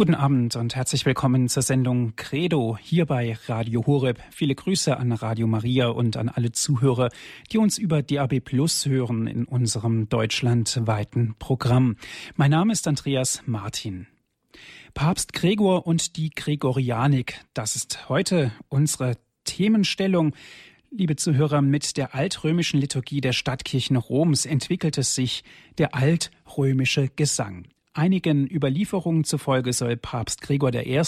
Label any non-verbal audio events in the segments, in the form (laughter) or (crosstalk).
Guten Abend und herzlich willkommen zur Sendung Credo hier bei Radio Horeb. Viele Grüße an Radio Maria und an alle Zuhörer, die uns über DAB Plus hören in unserem deutschlandweiten Programm. Mein Name ist Andreas Martin. Papst Gregor und die Gregorianik, das ist heute unsere Themenstellung. Liebe Zuhörer, mit der altrömischen Liturgie der Stadtkirchen Roms entwickelte sich der altrömische Gesang. Einigen Überlieferungen zufolge soll Papst Gregor I.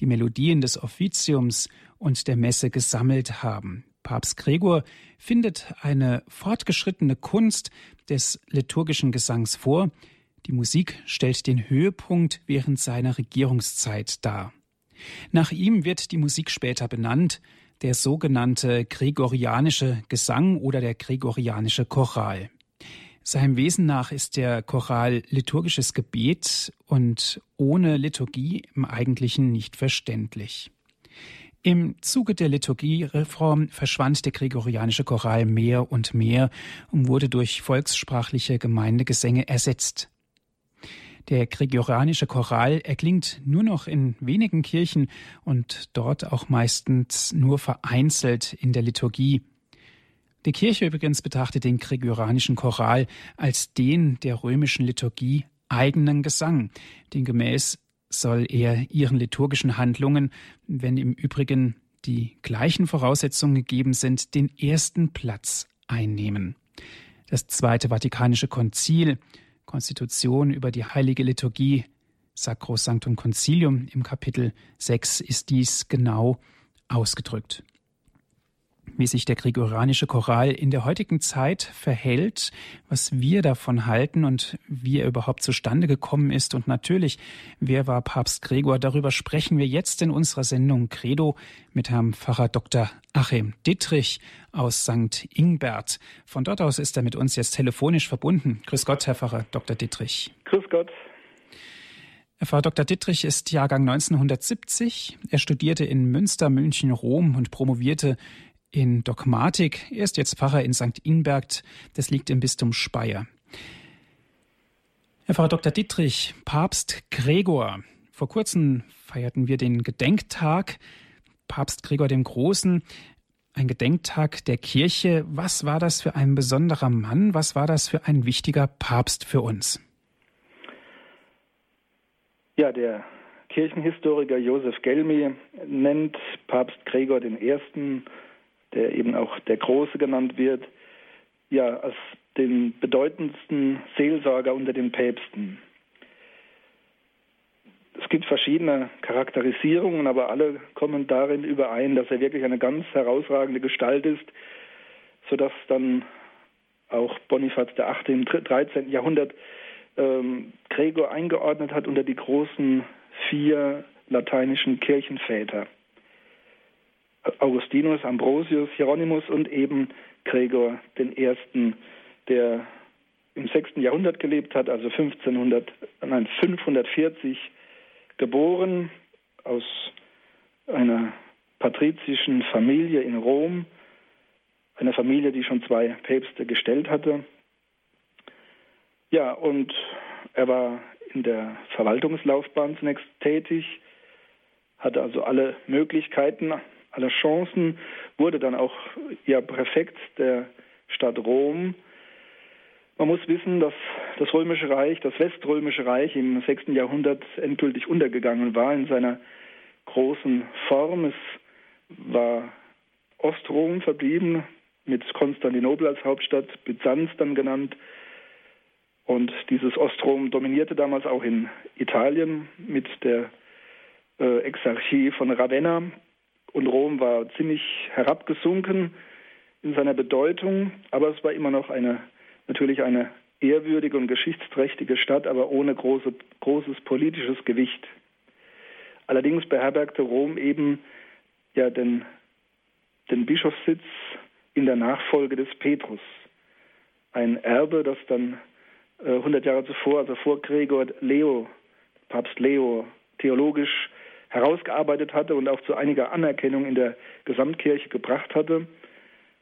die Melodien des Offiziums und der Messe gesammelt haben. Papst Gregor findet eine fortgeschrittene Kunst des liturgischen Gesangs vor. Die Musik stellt den Höhepunkt während seiner Regierungszeit dar. Nach ihm wird die Musik später benannt, der sogenannte gregorianische Gesang oder der gregorianische Choral. Seinem Wesen nach ist der Choral liturgisches Gebet und ohne Liturgie im Eigentlichen nicht verständlich. Im Zuge der Liturgiereform verschwand der gregorianische Choral mehr und mehr und wurde durch volkssprachliche Gemeindegesänge ersetzt. Der gregorianische Choral erklingt nur noch in wenigen Kirchen und dort auch meistens nur vereinzelt in der Liturgie. Die Kirche übrigens betrachtet den gregorianischen Choral als den der römischen Liturgie eigenen Gesang. Demgemäß soll er ihren liturgischen Handlungen, wenn im Übrigen die gleichen Voraussetzungen gegeben sind, den ersten Platz einnehmen. Das Zweite Vatikanische Konzil, Konstitution über die heilige Liturgie, Sacrosanctum Concilium im Kapitel 6 ist dies genau ausgedrückt wie sich der gregorianische Choral in der heutigen Zeit verhält, was wir davon halten und wie er überhaupt zustande gekommen ist und natürlich, wer war Papst Gregor? Darüber sprechen wir jetzt in unserer Sendung Credo mit Herrn Pfarrer Dr. Achim Dittrich aus St. Ingbert. Von dort aus ist er mit uns jetzt telefonisch verbunden. Grüß Gott, Herr Pfarrer Dr. Dittrich. Grüß Gott. Herr Pfarrer Dr. Dittrich ist Jahrgang 1970. Er studierte in Münster, München, Rom und promovierte in Dogmatik. Er ist jetzt Pfarrer in St. Inberg, das liegt im Bistum Speyer. Herr Pfarrer Dr. Dietrich, Papst Gregor. Vor kurzem feierten wir den Gedenktag Papst Gregor dem Großen, ein Gedenktag der Kirche. Was war das für ein besonderer Mann? Was war das für ein wichtiger Papst für uns? Ja, der Kirchenhistoriker Josef Gelmi nennt Papst Gregor ersten der eben auch der Große genannt wird, ja, als den bedeutendsten Seelsorger unter den Päpsten. Es gibt verschiedene Charakterisierungen, aber alle kommen darin überein, dass er wirklich eine ganz herausragende Gestalt ist, sodass dann auch Bonifaz VIII. im 13. Jahrhundert ähm, Gregor eingeordnet hat unter die großen vier lateinischen Kirchenväter. Augustinus, Ambrosius, Hieronymus und eben Gregor I., der im 6. Jahrhundert gelebt hat, also 1500, nein, 540 geboren aus einer patrizischen Familie in Rom, einer Familie, die schon zwei Päpste gestellt hatte. Ja, und er war in der Verwaltungslaufbahn zunächst tätig, hatte also alle Möglichkeiten, aller Chancen, wurde dann auch ja Präfekt der Stadt Rom. Man muss wissen, dass das Römische Reich, das Weströmische Reich im 6. Jahrhundert endgültig untergegangen war in seiner großen Form. Es war Ostrom verblieben, mit Konstantinopel als Hauptstadt, Byzanz dann genannt. Und dieses Ostrom dominierte damals auch in Italien mit der äh, Exarchie von Ravenna, und Rom war ziemlich herabgesunken in seiner Bedeutung, aber es war immer noch eine, natürlich eine ehrwürdige und geschichtsträchtige Stadt, aber ohne große, großes politisches Gewicht. Allerdings beherbergte Rom eben ja den, den Bischofssitz in der Nachfolge des Petrus. Ein Erbe, das dann äh, 100 Jahre zuvor, also vor Gregor Leo, Papst Leo, theologisch herausgearbeitet hatte und auch zu einiger Anerkennung in der Gesamtkirche gebracht hatte.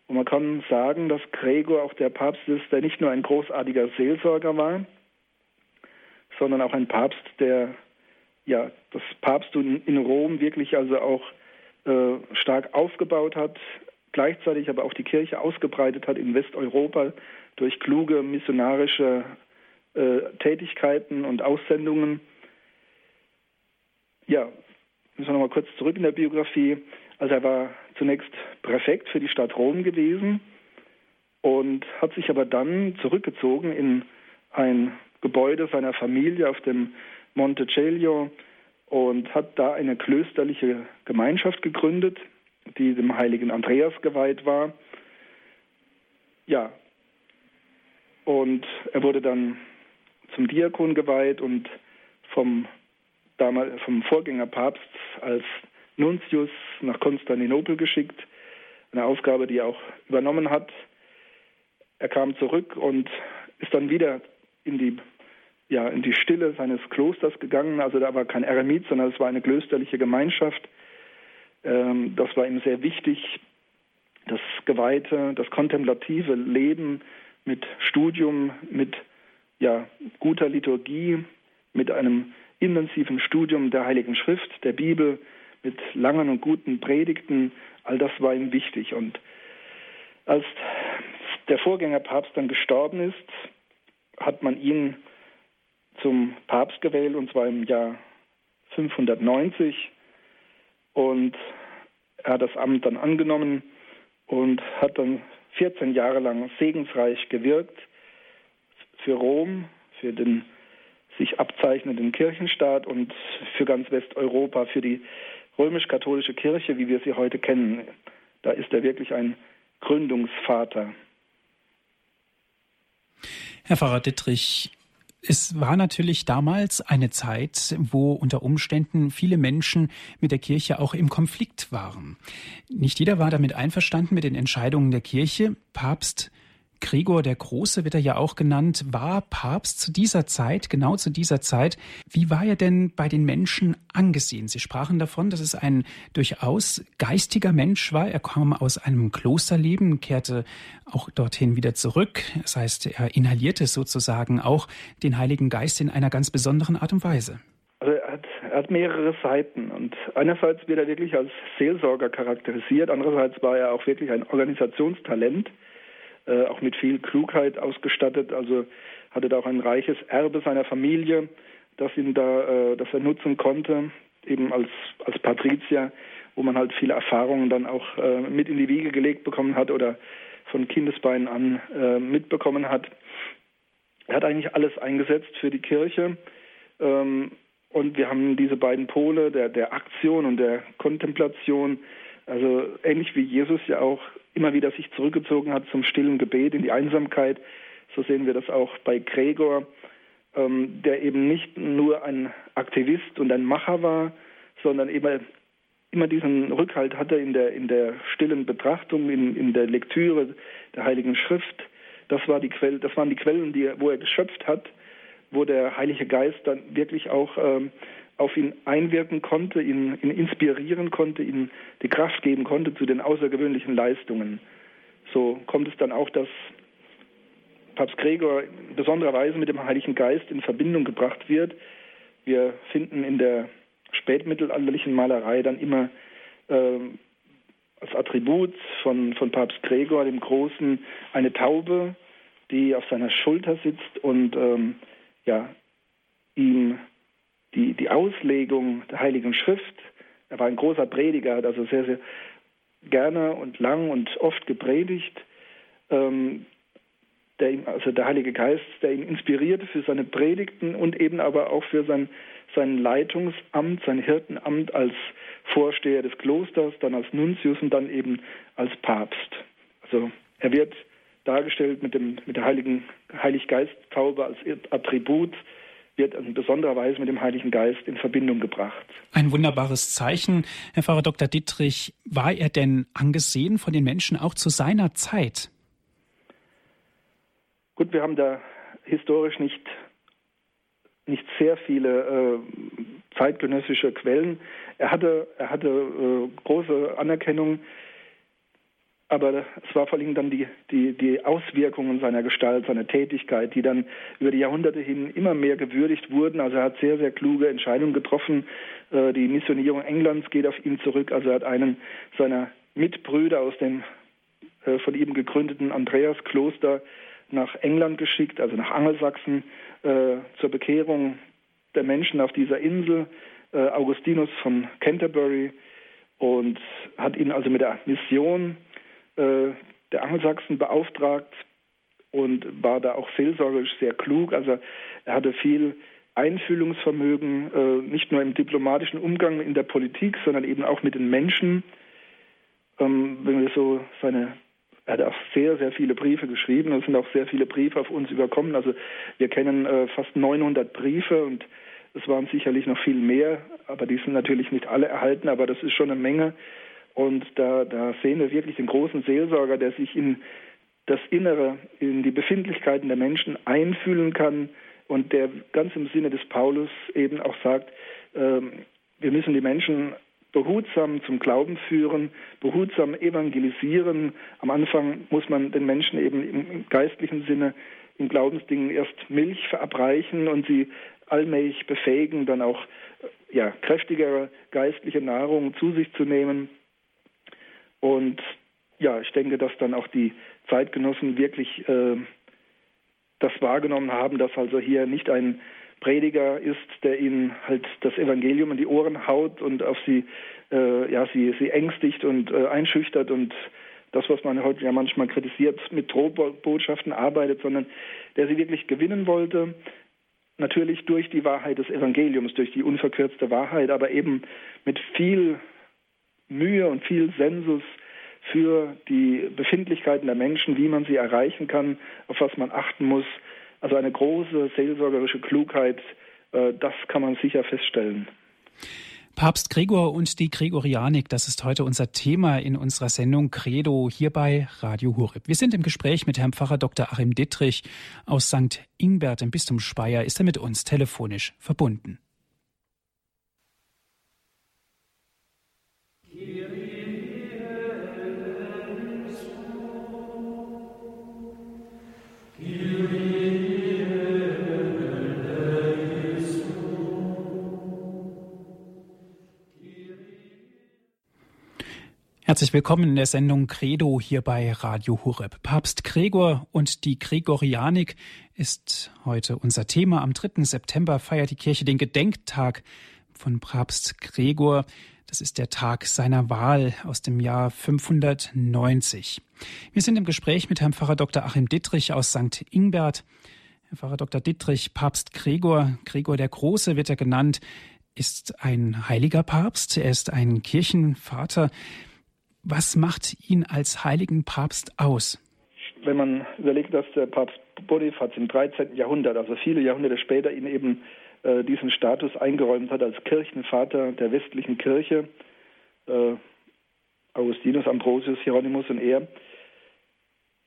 Und man kann sagen, dass Gregor auch der Papst ist, der nicht nur ein großartiger Seelsorger war, sondern auch ein Papst, der ja, das Papsttum in Rom wirklich also auch äh, stark aufgebaut hat, gleichzeitig aber auch die Kirche ausgebreitet hat in Westeuropa durch kluge missionarische äh, Tätigkeiten und Aussendungen. Ja, müssen wir nochmal kurz zurück in der Biografie. Also er war zunächst Präfekt für die Stadt Rom gewesen und hat sich aber dann zurückgezogen in ein Gebäude seiner Familie auf dem Monte Celio und hat da eine klösterliche Gemeinschaft gegründet, die dem heiligen Andreas geweiht war. Ja, und er wurde dann zum Diakon geweiht und vom, damals, vom Vorgängerpapst als Nuntius nach Konstantinopel geschickt. Eine Aufgabe, die er auch übernommen hat. Er kam zurück und ist dann wieder in die, ja, in die Stille seines Klosters gegangen. Also da war kein Eremit, sondern es war eine klösterliche Gemeinschaft. Ähm, das war ihm sehr wichtig, das geweihte, das kontemplative Leben mit Studium, mit ja, guter Liturgie, mit einem intensiven Studium der Heiligen Schrift, der Bibel, mit langen und guten Predigten, all das war ihm wichtig. Und als der Vorgängerpapst dann gestorben ist, hat man ihn zum Papst gewählt, und zwar im Jahr 590. Und er hat das Amt dann angenommen und hat dann 14 Jahre lang segensreich gewirkt für Rom, für den sich abzeichnenden Kirchenstaat und für ganz Westeuropa, für die römisch-katholische Kirche, wie wir sie heute kennen. Da ist er wirklich ein Gründungsvater. Herr Pfarrer Dittrich, es war natürlich damals eine Zeit, wo unter Umständen viele Menschen mit der Kirche auch im Konflikt waren. Nicht jeder war damit einverstanden mit den Entscheidungen der Kirche. Papst Gregor der Große wird er ja auch genannt, war Papst zu dieser Zeit, genau zu dieser Zeit. Wie war er denn bei den Menschen angesehen? Sie sprachen davon, dass es ein durchaus geistiger Mensch war. Er kam aus einem Klosterleben, kehrte auch dorthin wieder zurück. Das heißt, er inhalierte sozusagen auch den Heiligen Geist in einer ganz besonderen Art und Weise. Also er hat, er hat, mehrere Seiten und einerseits wird er wirklich als Seelsorger charakterisiert, andererseits war er auch wirklich ein Organisationstalent äh, auch mit viel Klugheit ausgestattet. Also hatte da auch ein reiches Erbe seiner Familie, das ihn da, äh, das er nutzen konnte, eben als als Patrizier, wo man halt viele Erfahrungen dann auch äh, mit in die Wiege gelegt bekommen hat oder von Kindesbeinen an äh, mitbekommen hat. Er hat eigentlich alles eingesetzt für die Kirche. Ähm, und wir haben diese beiden Pole der, der Aktion und der Kontemplation, also ähnlich wie Jesus ja auch immer wieder sich zurückgezogen hat zum stillen Gebet in die Einsamkeit. So sehen wir das auch bei Gregor, ähm, der eben nicht nur ein Aktivist und ein Macher war, sondern immer, immer diesen Rückhalt hatte in der, in der stillen Betrachtung, in, in der Lektüre der Heiligen Schrift. Das, war die Quelle, das waren die Quellen, die, wo er geschöpft hat, wo der Heilige Geist dann wirklich auch ähm, auf ihn einwirken konnte, ihn, ihn inspirieren konnte, ihm die Kraft geben konnte zu den außergewöhnlichen Leistungen. So kommt es dann auch, dass Papst Gregor in besonderer Weise mit dem Heiligen Geist in Verbindung gebracht wird. Wir finden in der spätmittelalterlichen Malerei dann immer äh, als Attribut von, von Papst Gregor, dem Großen, eine Taube, die auf seiner Schulter sitzt und ähm, ja, ihm die, die Auslegung der Heiligen Schrift. Er war ein großer Prediger, hat also sehr, sehr gerne und lang und oft gepredigt. Ähm, der ihm, also der Heilige Geist, der ihn inspirierte für seine Predigten und eben aber auch für sein, sein Leitungsamt, sein Hirtenamt als Vorsteher des Klosters, dann als Nuntius und dann eben als Papst. Also er wird dargestellt mit, dem, mit der Heiligen Heiliggeist-Taube als Attribut wird in besonderer Weise mit dem Heiligen Geist in Verbindung gebracht. Ein wunderbares Zeichen. Herr Pfarrer Dr. Dittrich, war er denn angesehen von den Menschen auch zu seiner Zeit? Gut, wir haben da historisch nicht, nicht sehr viele äh, zeitgenössische Quellen. Er hatte, er hatte äh, große Anerkennung aber es war vor allem dann die, die, die Auswirkungen seiner Gestalt, seiner Tätigkeit, die dann über die Jahrhunderte hin immer mehr gewürdigt wurden. Also er hat sehr, sehr kluge Entscheidungen getroffen. Äh, die Missionierung Englands geht auf ihn zurück. Also er hat einen seiner Mitbrüder aus dem äh, von ihm gegründeten Andreaskloster nach England geschickt, also nach Angelsachsen, äh, zur Bekehrung der Menschen auf dieser Insel. Augustinus von Canterbury und hat ihn also mit der Mission äh, der Angelsachsen beauftragt und war da auch seelsorgerisch sehr klug. Also er hatte viel Einfühlungsvermögen, äh, nicht nur im diplomatischen Umgang in der Politik, sondern eben auch mit den Menschen. Ähm, wenn wir so seine er hat auch sehr, sehr viele Briefe geschrieben. Es sind auch sehr viele Briefe auf uns überkommen. Also wir kennen äh, fast 900 Briefe und es waren sicherlich noch viel mehr, aber die sind natürlich nicht alle erhalten, aber das ist schon eine Menge. Und da, da sehen wir wirklich den großen Seelsorger, der sich in das Innere, in die Befindlichkeiten der Menschen einfühlen kann und der ganz im Sinne des Paulus eben auch sagt, ähm, wir müssen die Menschen behutsam zum Glauben führen, behutsam evangelisieren. Am Anfang muss man den Menschen eben im geistlichen Sinne in Glaubensdingen erst Milch verabreichen und sie allmählich befähigen, dann auch ja, kräftigere geistliche Nahrung zu sich zu nehmen. Und ja, ich denke, dass dann auch die Zeitgenossen wirklich äh, das wahrgenommen haben, dass also hier nicht ein Prediger ist, der ihnen halt das Evangelium in die Ohren haut und auf sie, äh, ja, sie, sie ängstigt und äh, einschüchtert und das, was man heute ja manchmal kritisiert, mit Drohbotschaften arbeitet, sondern der sie wirklich gewinnen wollte, natürlich durch die Wahrheit des Evangeliums, durch die unverkürzte Wahrheit, aber eben mit viel Mühe und viel Sensus für die Befindlichkeiten der Menschen, wie man sie erreichen kann, auf was man achten muss. Also eine große seelsorgerische Klugheit, äh, das kann man sicher feststellen. Papst Gregor und die Gregorianik, das ist heute unser Thema in unserer Sendung Credo hier bei Radio Horeb. Wir sind im Gespräch mit Herrn Pfarrer Dr. Achim Dittrich aus St. Ingbert im Bistum Speyer. Ist er mit uns telefonisch verbunden? Herzlich willkommen in der Sendung Credo hier bei Radio Hureb. Papst Gregor und die Gregorianik ist heute unser Thema. Am 3. September feiert die Kirche den Gedenktag von Papst Gregor. Das ist der Tag seiner Wahl aus dem Jahr 590. Wir sind im Gespräch mit Herrn Pfarrer Dr. Achim Dittrich aus St. Ingbert. Herr Pfarrer Dr. Dittrich, Papst Gregor, Gregor der Große wird er genannt, ist ein heiliger Papst. Er ist ein Kirchenvater. Was macht ihn als heiligen Papst aus? Wenn man überlegt, dass der Papst Bonifaz im 13. Jahrhundert, also viele Jahrhunderte später, ihn eben äh, diesen Status eingeräumt hat als Kirchenvater der westlichen Kirche, äh, Augustinus, Ambrosius, Hieronymus und er,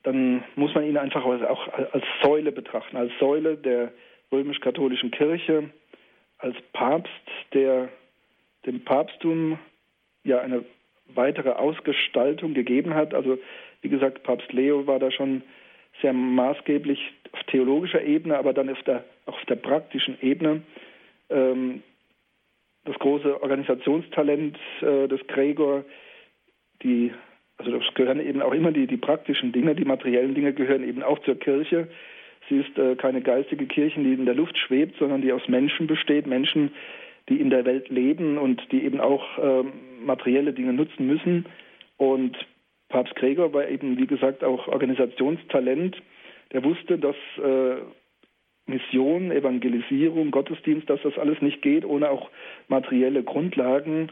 dann muss man ihn einfach auch als Säule betrachten, als Säule der römisch-katholischen Kirche, als Papst, der dem Papsttum ja eine weitere Ausgestaltung gegeben hat. Also wie gesagt, Papst Leo war da schon sehr maßgeblich auf theologischer Ebene, aber dann auf der, auch auf der praktischen Ebene. Ähm, das große Organisationstalent äh, des Gregor, die, also das gehören eben auch immer die, die praktischen Dinge, die materiellen Dinge gehören eben auch zur Kirche. Sie ist äh, keine geistige Kirche, die in der Luft schwebt, sondern die aus Menschen besteht, Menschen, die in der Welt leben und die eben auch ähm, materielle Dinge nutzen müssen. Und Papst Gregor war eben, wie gesagt, auch Organisationstalent. Der wusste, dass äh, Mission, Evangelisierung, Gottesdienst, dass das alles nicht geht ohne auch materielle Grundlagen.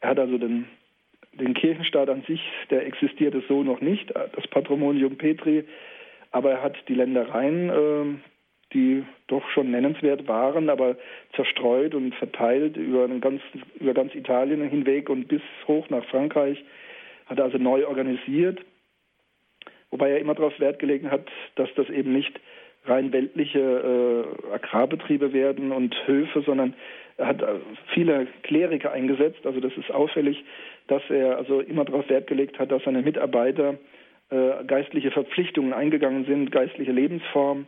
Er hat also den, den Kirchenstaat an sich, der existierte so noch nicht, das Patrimonium Petri, aber er hat die Ländereien äh, die doch schon nennenswert waren, aber zerstreut und verteilt über, ganz, über ganz Italien hinweg und bis hoch nach Frankreich, hat er also neu organisiert, wobei er immer darauf Wert gelegt hat, dass das eben nicht rein weltliche äh, Agrarbetriebe werden und Höfe, sondern Er hat viele Kleriker eingesetzt. Also das ist auffällig, dass er also immer darauf Wert gelegt hat, dass seine Mitarbeiter äh, geistliche Verpflichtungen eingegangen sind, geistliche Lebensform.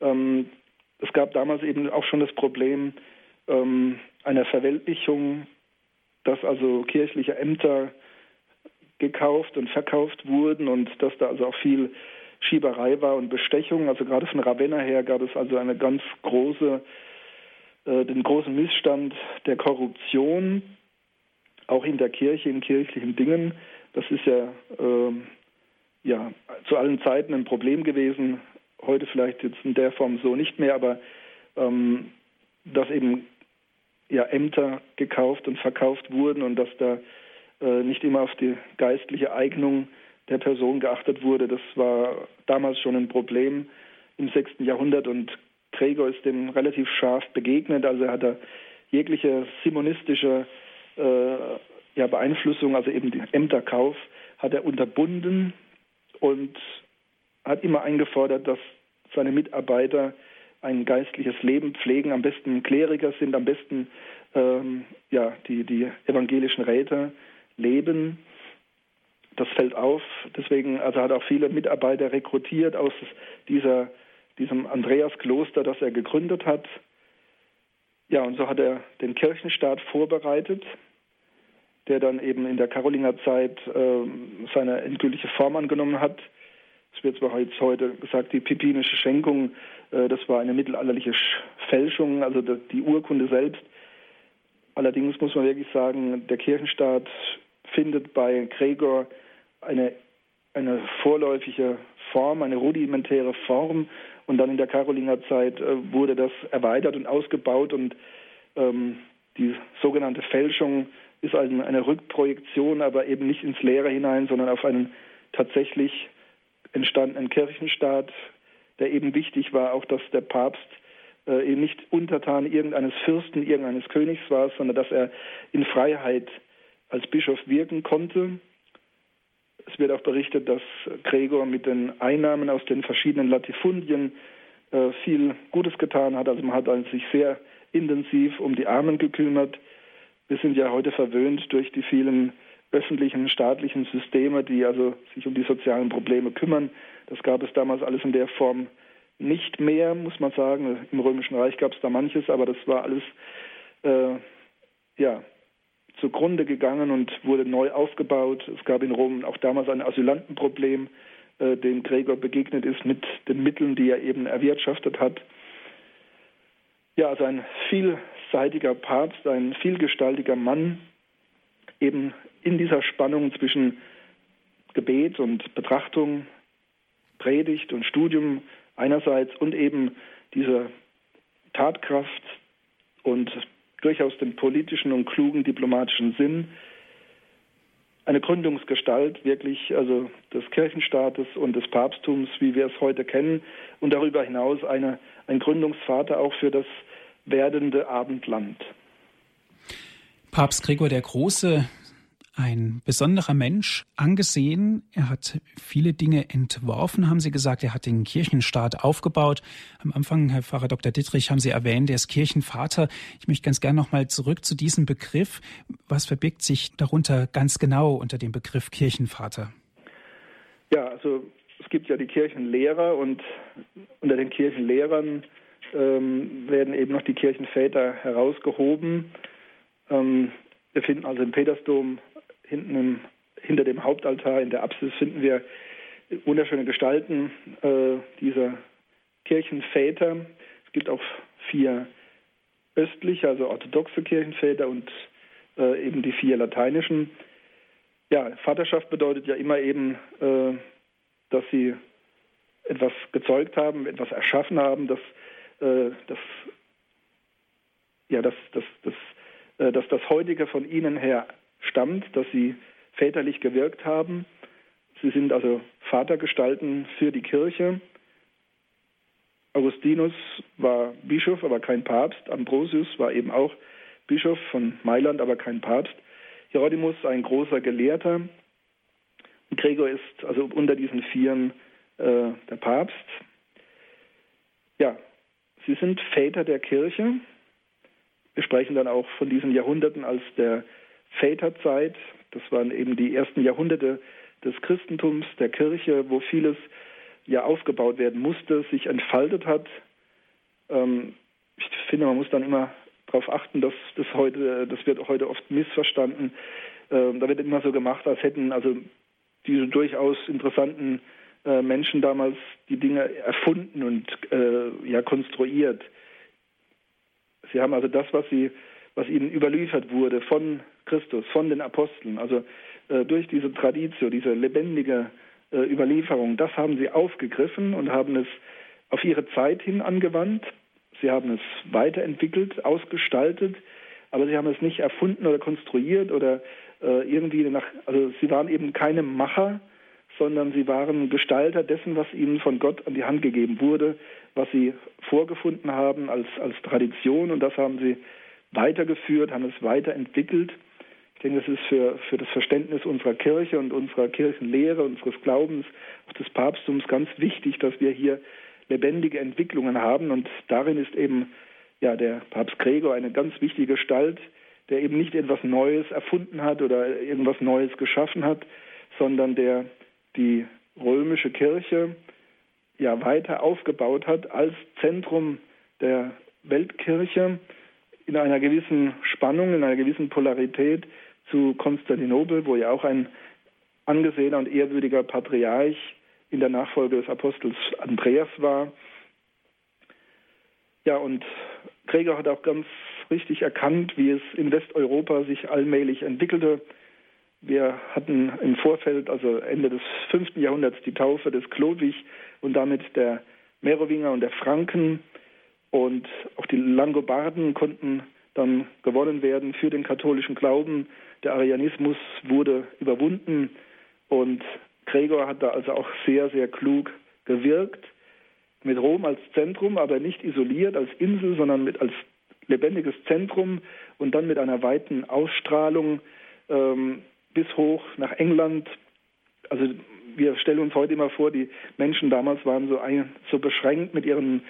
Ähm, es gab damals eben auch schon das Problem ähm, einer Verweltlichung, dass also kirchliche Ämter gekauft und verkauft wurden und dass da also auch viel Schieberei war und Bestechung. Also gerade von Ravenna her gab es also eine ganz große, äh, den großen Missstand der Korruption, auch in der Kirche, in kirchlichen Dingen. Das ist ja, äh, ja zu allen Zeiten ein Problem gewesen. Heute vielleicht jetzt in der Form so nicht mehr, aber ähm, dass eben ja, Ämter gekauft und verkauft wurden und dass da äh, nicht immer auf die geistliche Eignung der Person geachtet wurde. Das war damals schon ein Problem im 6. Jahrhundert und Gregor ist dem relativ scharf begegnet. Also er hat da jegliche simonistische äh, ja, Beeinflussung, also eben den Ämterkauf, hat er unterbunden und hat immer eingefordert, dass seine Mitarbeiter ein geistliches Leben pflegen, am besten Kleriker sind, am besten ähm, ja, die, die evangelischen Räte leben. Das fällt auf. Deswegen also hat auch viele Mitarbeiter rekrutiert aus dieser, diesem Andreaskloster, das er gegründet hat. Ja, und so hat er den Kirchenstaat vorbereitet, der dann eben in der Karolingerzeit äh, seine endgültige Form angenommen hat. Es wird zwar heute gesagt, die pipinische Schenkung, äh, das war eine mittelalterliche Fälschung, also die Urkunde selbst. Allerdings muss man wirklich sagen, der Kirchenstaat findet bei Gregor eine, eine vorläufige Form, eine rudimentäre Form. Und dann in der Karolingerzeit äh, wurde das erweitert und ausgebaut und ähm, die sogenannte Fälschung ist eine, eine Rückprojektion, aber eben nicht ins Leere hinein, sondern auf einen tatsächlich entstandenen Kirchenstaat, der eben wichtig war, auch dass der Papst äh, eben nicht untertan irgendeines Fürsten, irgendeines Königs war, sondern dass er in Freiheit als Bischof wirken konnte. Es wird auch berichtet, dass Gregor mit den Einnahmen aus den verschiedenen Latifundien äh, viel Gutes getan hat. Also man hat also sich sehr intensiv um die Armen gekümmert. Wir sind ja heute verwöhnt durch die vielen öffentlichen, staatlichen Systeme, die also sich um die sozialen Probleme kümmern. Das gab es damals alles in der Form nicht mehr, muss man sagen. Im Römischen Reich gab es da manches, aber das war alles äh, ja, zugrunde gegangen und wurde neu aufgebaut. Es gab in Rom auch damals ein Asylantenproblem, äh, dem Gregor begegnet ist mit den Mitteln, die er eben erwirtschaftet hat. Ja, also ein vielseitiger Papst, ein vielgestaltiger Mann, eben in dieser Spannung zwischen Gebet und Betrachtung, Predigt und Studium einerseits und eben dieser Tatkraft und durchaus den politischen und klugen diplomatischen Sinn. Eine Gründungsgestalt wirklich, also des Kirchenstaates und des Papsttums, wie wir es heute kennen, und darüber hinaus eine, ein Gründungsvater auch für das werdende Abendland. Papst Gregor der Große ein besonderer Mensch angesehen. Er hat viele Dinge entworfen, haben Sie gesagt. Er hat den Kirchenstaat aufgebaut. Am Anfang, Herr Pfarrer Dr. Dittrich, haben Sie erwähnt, er ist Kirchenvater. Ich möchte ganz gerne nochmal zurück zu diesem Begriff. Was verbirgt sich darunter ganz genau unter dem Begriff Kirchenvater? Ja, also es gibt ja die Kirchenlehrer und unter den Kirchenlehrern ähm, werden eben noch die Kirchenväter herausgehoben. Ähm, wir finden also im Petersdom hinten im, hinter dem Hauptaltar in der Apsis finden wir wunderschöne Gestalten äh, dieser Kirchenväter. Es gibt auch vier östliche, also orthodoxe Kirchenväter und äh, eben die vier lateinischen. Ja, Vaterschaft bedeutet ja immer eben, äh, dass sie etwas gezeugt haben, etwas erschaffen haben, dass, äh, dass ja, dass, dass, dass, äh, dass das heutige von ihnen her stammt, dass sie väterlich gewirkt haben. Sie sind also Vatergestalten für die Kirche. Augustinus war Bischof, aber kein Papst. Ambrosius war eben auch Bischof von Mailand, aber kein Papst. Hieronymus ein großer Gelehrter. Gregor ist also unter diesen Vieren äh, der Papst. Ja, sie sind Väter der Kirche. Wir sprechen dann auch von diesen Jahrhunderten als der Väterzeit. Das waren eben die ersten Jahrhunderte des Christentums, der Kirche, wo vieles ja aufgebaut werden musste, sich entfaltet hat. Ähm, ich finde, man muss dann immer darauf achten, dass das heute, das wird heute oft missverstanden. Ähm, da wird immer so gemacht, als hätten also diese durchaus interessanten äh, Menschen damals die Dinge erfunden und äh, ja konstruiert. Sie haben also das, was sie, was ihnen überliefert wurde von Christus, von den Aposteln, also äh, durch diese Tradition, diese lebendige äh, Überlieferung, das haben sie aufgegriffen und haben es auf ihre Zeit hin angewandt. Sie haben es weiterentwickelt, ausgestaltet, aber sie haben es nicht erfunden oder konstruiert oder äh, irgendwie nach, also sie waren eben keine Macher, sondern sie waren Gestalter dessen, was ihnen von Gott an die Hand gegeben wurde, was sie vorgefunden haben als, als Tradition und das haben sie weitergeführt, haben es weiterentwickelt. Ich denke, das ist für, für das Verständnis unserer Kirche und unserer Kirchenlehre, unseres Glaubens, auch des Papsttums ganz wichtig, dass wir hier lebendige Entwicklungen haben. Und darin ist eben ja der Papst Gregor eine ganz wichtige Gestalt, der eben nicht etwas Neues erfunden hat oder irgendwas Neues geschaffen hat, sondern der die römische Kirche ja weiter aufgebaut hat als Zentrum der Weltkirche in einer gewissen Spannung, in einer gewissen Polarität zu Konstantinopel, wo ja auch ein angesehener und ehrwürdiger Patriarch in der Nachfolge des Apostels Andreas war. Ja, und Gregor hat auch ganz richtig erkannt, wie es in Westeuropa sich allmählich entwickelte. Wir hatten im Vorfeld, also Ende des 5. Jahrhunderts, die Taufe des Chlodwig und damit der Merowinger und der Franken. Und auch die Langobarden konnten dann gewonnen werden für den katholischen Glauben. Der Arianismus wurde überwunden und Gregor hat da also auch sehr, sehr klug gewirkt. Mit Rom als Zentrum, aber nicht isoliert als Insel, sondern mit als lebendiges Zentrum und dann mit einer weiten Ausstrahlung ähm, bis hoch nach England. Also wir stellen uns heute immer vor, die Menschen damals waren so, ein, so beschränkt mit ihren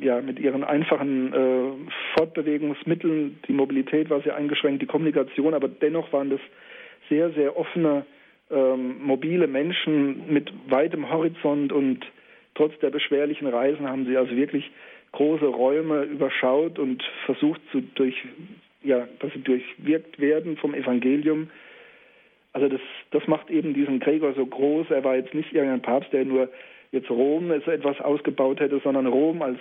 ja, mit ihren einfachen äh, Fortbewegungsmitteln. Die Mobilität war sehr eingeschränkt, die Kommunikation, aber dennoch waren das sehr, sehr offene, ähm, mobile Menschen mit weitem Horizont und trotz der beschwerlichen Reisen haben sie also wirklich große Räume überschaut und versucht zu durch, ja, dass sie durchwirkt werden vom Evangelium. Also das, das macht eben diesen Gregor so groß. Er war jetzt nicht irgendein Papst, der nur jetzt Rom so etwas ausgebaut hätte, sondern Rom als,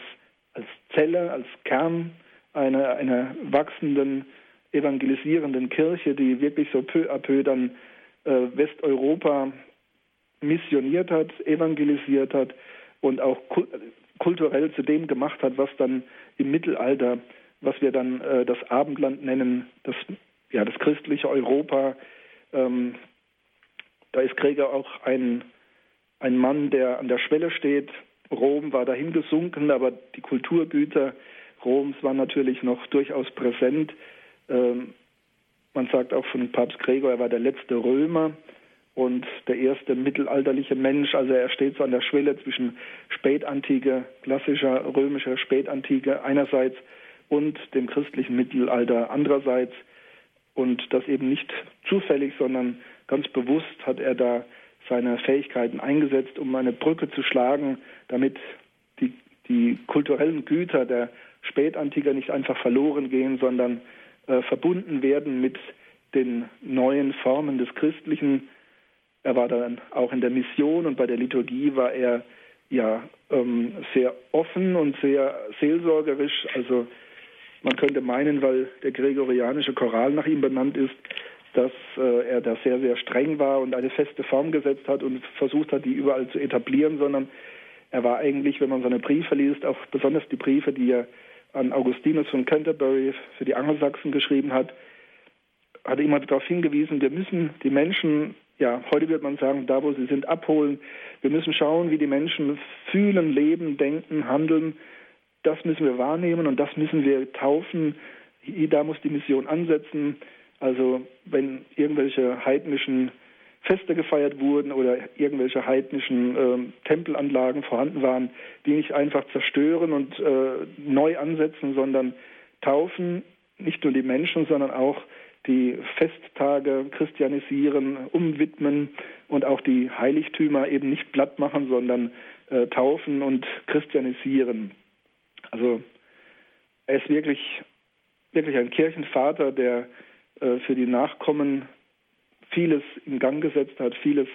als Zelle, als Kern einer, einer wachsenden, evangelisierenden Kirche, die wirklich so peu à peu dann äh, Westeuropa missioniert hat, evangelisiert hat und auch kulturell zu dem gemacht hat, was dann im Mittelalter, was wir dann äh, das Abendland nennen, das, ja, das christliche Europa. Ähm, da ist Gregor auch ein, ein Mann, der an der Schwelle steht. Rom war dahin gesunken, aber die Kulturgüter Roms waren natürlich noch durchaus präsent. Ähm, man sagt auch von Papst Gregor, er war der letzte Römer und der erste mittelalterliche Mensch. Also er steht so an der Schwelle zwischen Spätantike, klassischer römischer Spätantike einerseits und dem christlichen Mittelalter andererseits. Und das eben nicht zufällig, sondern ganz bewusst hat er da seine Fähigkeiten eingesetzt, um eine Brücke zu schlagen, damit die, die kulturellen Güter der Spätantiker nicht einfach verloren gehen, sondern äh, verbunden werden mit den neuen Formen des Christlichen, er war dann auch in der Mission und bei der Liturgie war er ja ähm, sehr offen und sehr seelsorgerisch. Also man könnte meinen, weil der gregorianische Choral nach ihm benannt ist, dass äh, er da sehr, sehr streng war und eine feste Form gesetzt hat und versucht hat, die überall zu etablieren, sondern er war eigentlich, wenn man seine Briefe liest, auch besonders die Briefe, die er an Augustinus von Canterbury für die Angelsachsen geschrieben hat, hat er immer darauf hingewiesen, wir müssen die Menschen ja, heute wird man sagen, da wo sie sind, abholen. Wir müssen schauen, wie die Menschen fühlen, leben, denken, handeln. Das müssen wir wahrnehmen und das müssen wir taufen. Da muss die Mission ansetzen. Also wenn irgendwelche heidnischen Feste gefeiert wurden oder irgendwelche heidnischen äh, Tempelanlagen vorhanden waren, die nicht einfach zerstören und äh, neu ansetzen, sondern taufen, nicht nur die Menschen, sondern auch die Festtage christianisieren, umwidmen und auch die Heiligtümer eben nicht platt machen, sondern äh, taufen und christianisieren. Also er ist wirklich, wirklich ein Kirchenvater, der für die Nachkommen vieles in Gang gesetzt hat, vieles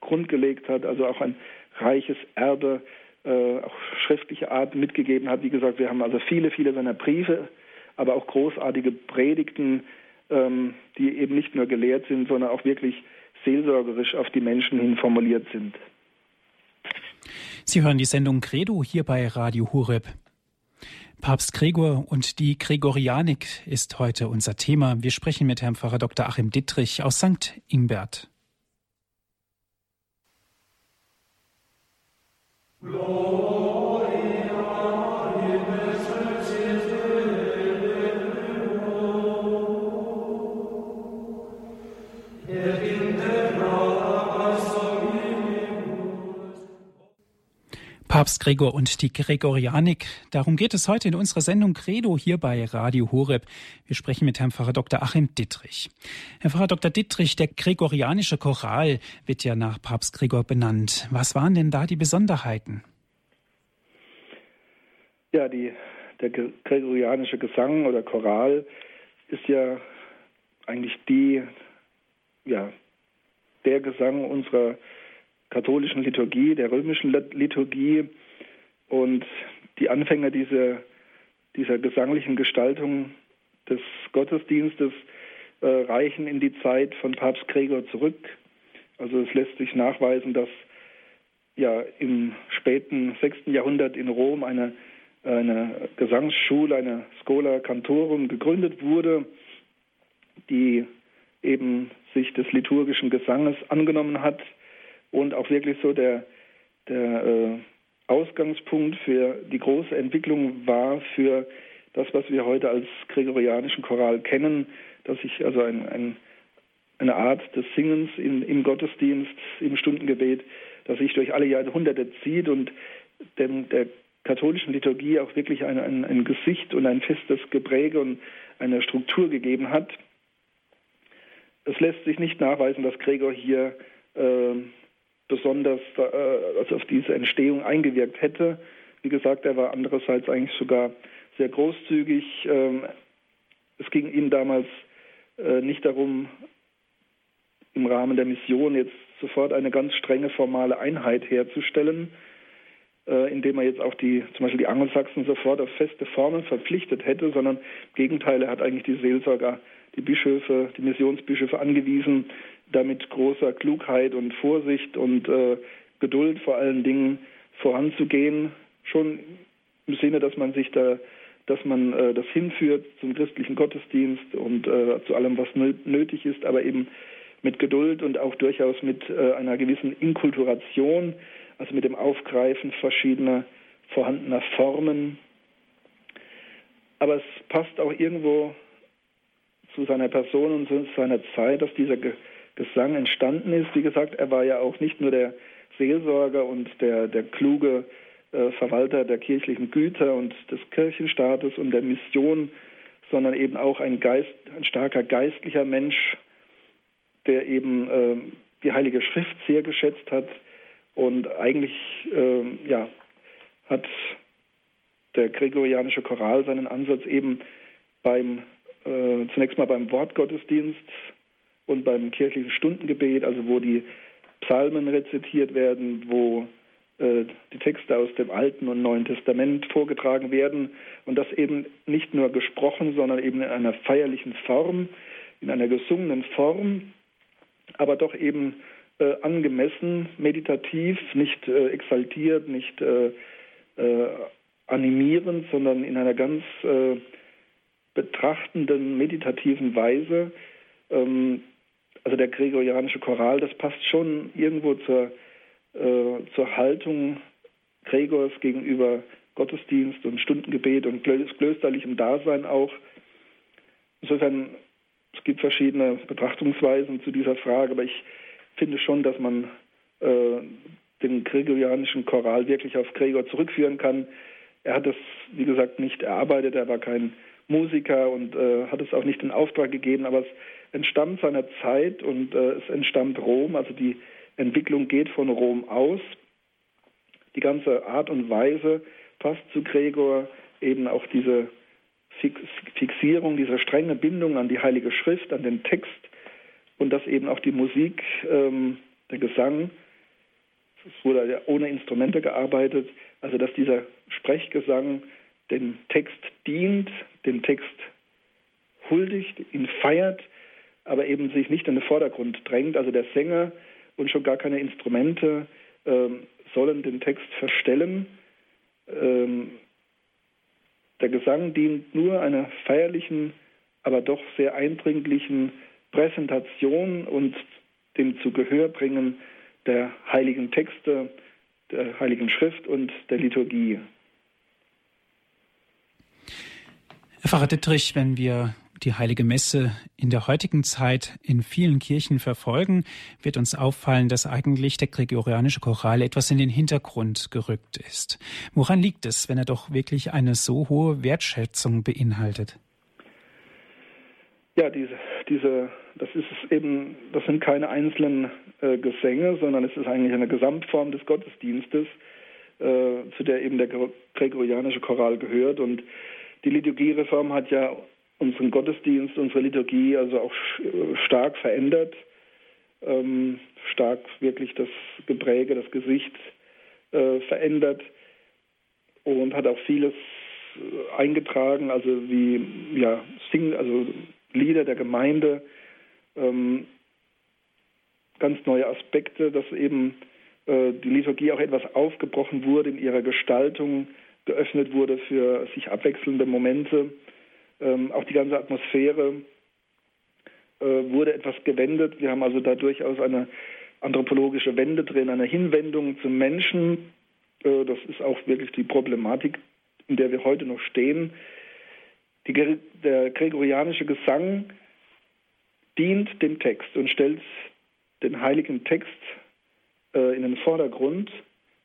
grundgelegt hat, also auch ein reiches Erbe, äh, auch schriftliche Art mitgegeben hat. Wie gesagt, wir haben also viele, viele seiner Briefe, aber auch großartige Predigten, ähm, die eben nicht nur gelehrt sind, sondern auch wirklich seelsorgerisch auf die Menschen hin formuliert sind. Sie hören die Sendung Credo hier bei Radio Hureb. Papst Gregor und die Gregorianik ist heute unser Thema. Wir sprechen mit Herrn Pfarrer Dr. Achim Dittrich aus St. Ingbert. Papst Gregor und die Gregorianik. Darum geht es heute in unserer Sendung Credo hier bei Radio Horeb. Wir sprechen mit Herrn Pfarrer Dr. Achim Dittrich. Herr Pfarrer Dr. Dittrich, der gregorianische Choral wird ja nach Papst Gregor benannt. Was waren denn da die Besonderheiten? Ja, die, der gregorianische Gesang oder Choral ist ja eigentlich die, ja, der Gesang unserer katholischen Liturgie, der römischen Liturgie und die Anfänge dieser, dieser gesanglichen Gestaltung des Gottesdienstes äh, reichen in die Zeit von Papst Gregor zurück. Also es lässt sich nachweisen, dass ja im späten 6. Jahrhundert in Rom eine, eine Gesangsschule, eine Schola Cantorum gegründet wurde, die eben sich des liturgischen Gesanges angenommen hat und auch wirklich so der, der äh, Ausgangspunkt für die große Entwicklung war für das, was wir heute als gregorianischen Choral kennen, dass sich also ein, ein, eine Art des Singens in, im Gottesdienst, im Stundengebet, das sich durch alle Jahrhunderte zieht und dem, der katholischen Liturgie auch wirklich ein, ein, ein Gesicht und ein festes Gepräge und eine Struktur gegeben hat. Es lässt sich nicht nachweisen, dass Gregor hier äh, besonders äh, also auf diese Entstehung eingewirkt hätte. Wie gesagt, er war andererseits eigentlich sogar sehr großzügig. Ähm, es ging ihm damals äh, nicht darum, im Rahmen der Mission jetzt sofort eine ganz strenge formale Einheit herzustellen, äh, indem er jetzt auch die, zum Beispiel die Angelsachsen sofort auf feste Formen verpflichtet hätte, sondern im Gegenteil, er hat eigentlich die Seelsorger, die Bischöfe, die Missionsbischöfe angewiesen, da mit großer Klugheit und Vorsicht und äh, Geduld vor allen Dingen voranzugehen, schon im Sinne, dass man sich da, dass man äh, das hinführt zum christlichen Gottesdienst und äh, zu allem, was nötig ist, aber eben mit Geduld und auch durchaus mit äh, einer gewissen Inkulturation, also mit dem Aufgreifen verschiedener vorhandener Formen. Aber es passt auch irgendwo zu seiner Person und zu seiner Zeit, dass dieser Gesang entstanden ist. Wie gesagt, er war ja auch nicht nur der Seelsorger und der, der kluge äh, Verwalter der kirchlichen Güter und des Kirchenstaates und der Mission, sondern eben auch ein, Geist, ein starker geistlicher Mensch, der eben äh, die Heilige Schrift sehr geschätzt hat und eigentlich äh, ja, hat der gregorianische Choral seinen Ansatz eben beim äh, zunächst mal beim Wortgottesdienst und beim kirchlichen Stundengebet, also wo die Psalmen rezitiert werden, wo äh, die Texte aus dem Alten und Neuen Testament vorgetragen werden und das eben nicht nur gesprochen, sondern eben in einer feierlichen Form, in einer gesungenen Form, aber doch eben äh, angemessen, meditativ, nicht äh, exaltiert, nicht äh, äh, animierend, sondern in einer ganz äh, betrachtenden, meditativen Weise. Ähm, also der gregorianische Choral, das passt schon irgendwo zur, äh, zur Haltung Gregors gegenüber Gottesdienst und Stundengebet und klösterlichem Dasein auch. Insofern, es gibt verschiedene Betrachtungsweisen zu dieser Frage, aber ich finde schon, dass man äh, den gregorianischen Choral wirklich auf Gregor zurückführen kann. Er hat das, wie gesagt, nicht erarbeitet, er war kein Musiker und äh, hat es auch nicht in Auftrag gegeben, aber es entstammt seiner Zeit und äh, es entstammt Rom, also die Entwicklung geht von Rom aus. Die ganze Art und Weise passt zu Gregor eben auch diese Fixierung, diese strenge Bindung an die Heilige Schrift, an den Text und dass eben auch die Musik, ähm, der Gesang, es wurde ja ohne Instrumente gearbeitet, also dass dieser Sprechgesang dem Text dient, dem Text huldigt, ihn feiert, aber eben sich nicht in den Vordergrund drängt. Also der Sänger und schon gar keine Instrumente ähm, sollen den Text verstellen. Ähm, der Gesang dient nur einer feierlichen, aber doch sehr eindringlichen Präsentation und dem zu Gehör bringen der heiligen Texte, der heiligen Schrift und der Liturgie. Herr Pfarrer Dittrich, wenn wir die Heilige Messe in der heutigen Zeit in vielen Kirchen verfolgen, wird uns auffallen, dass eigentlich der gregorianische Choral etwas in den Hintergrund gerückt ist. Woran liegt es, wenn er doch wirklich eine so hohe Wertschätzung beinhaltet? Ja, diese, diese, das ist eben, das sind keine einzelnen äh, Gesänge, sondern es ist eigentlich eine Gesamtform des Gottesdienstes, äh, zu der eben der gregorianische Choral gehört. Und die Liturgiereform hat ja unseren Gottesdienst, unsere Liturgie also auch stark verändert, ähm, stark wirklich das Gepräge, das Gesicht äh, verändert und hat auch vieles äh, eingetragen, also wie ja Sing, also Lieder der Gemeinde, ähm, ganz neue Aspekte, dass eben äh, die Liturgie auch etwas aufgebrochen wurde in ihrer Gestaltung, geöffnet wurde für sich abwechselnde Momente ähm, auch die ganze Atmosphäre äh, wurde etwas gewendet. Wir haben also da durchaus eine anthropologische Wende drin, eine Hinwendung zum Menschen. Äh, das ist auch wirklich die Problematik, in der wir heute noch stehen. Die, der gregorianische Gesang dient dem Text und stellt den heiligen Text äh, in den Vordergrund,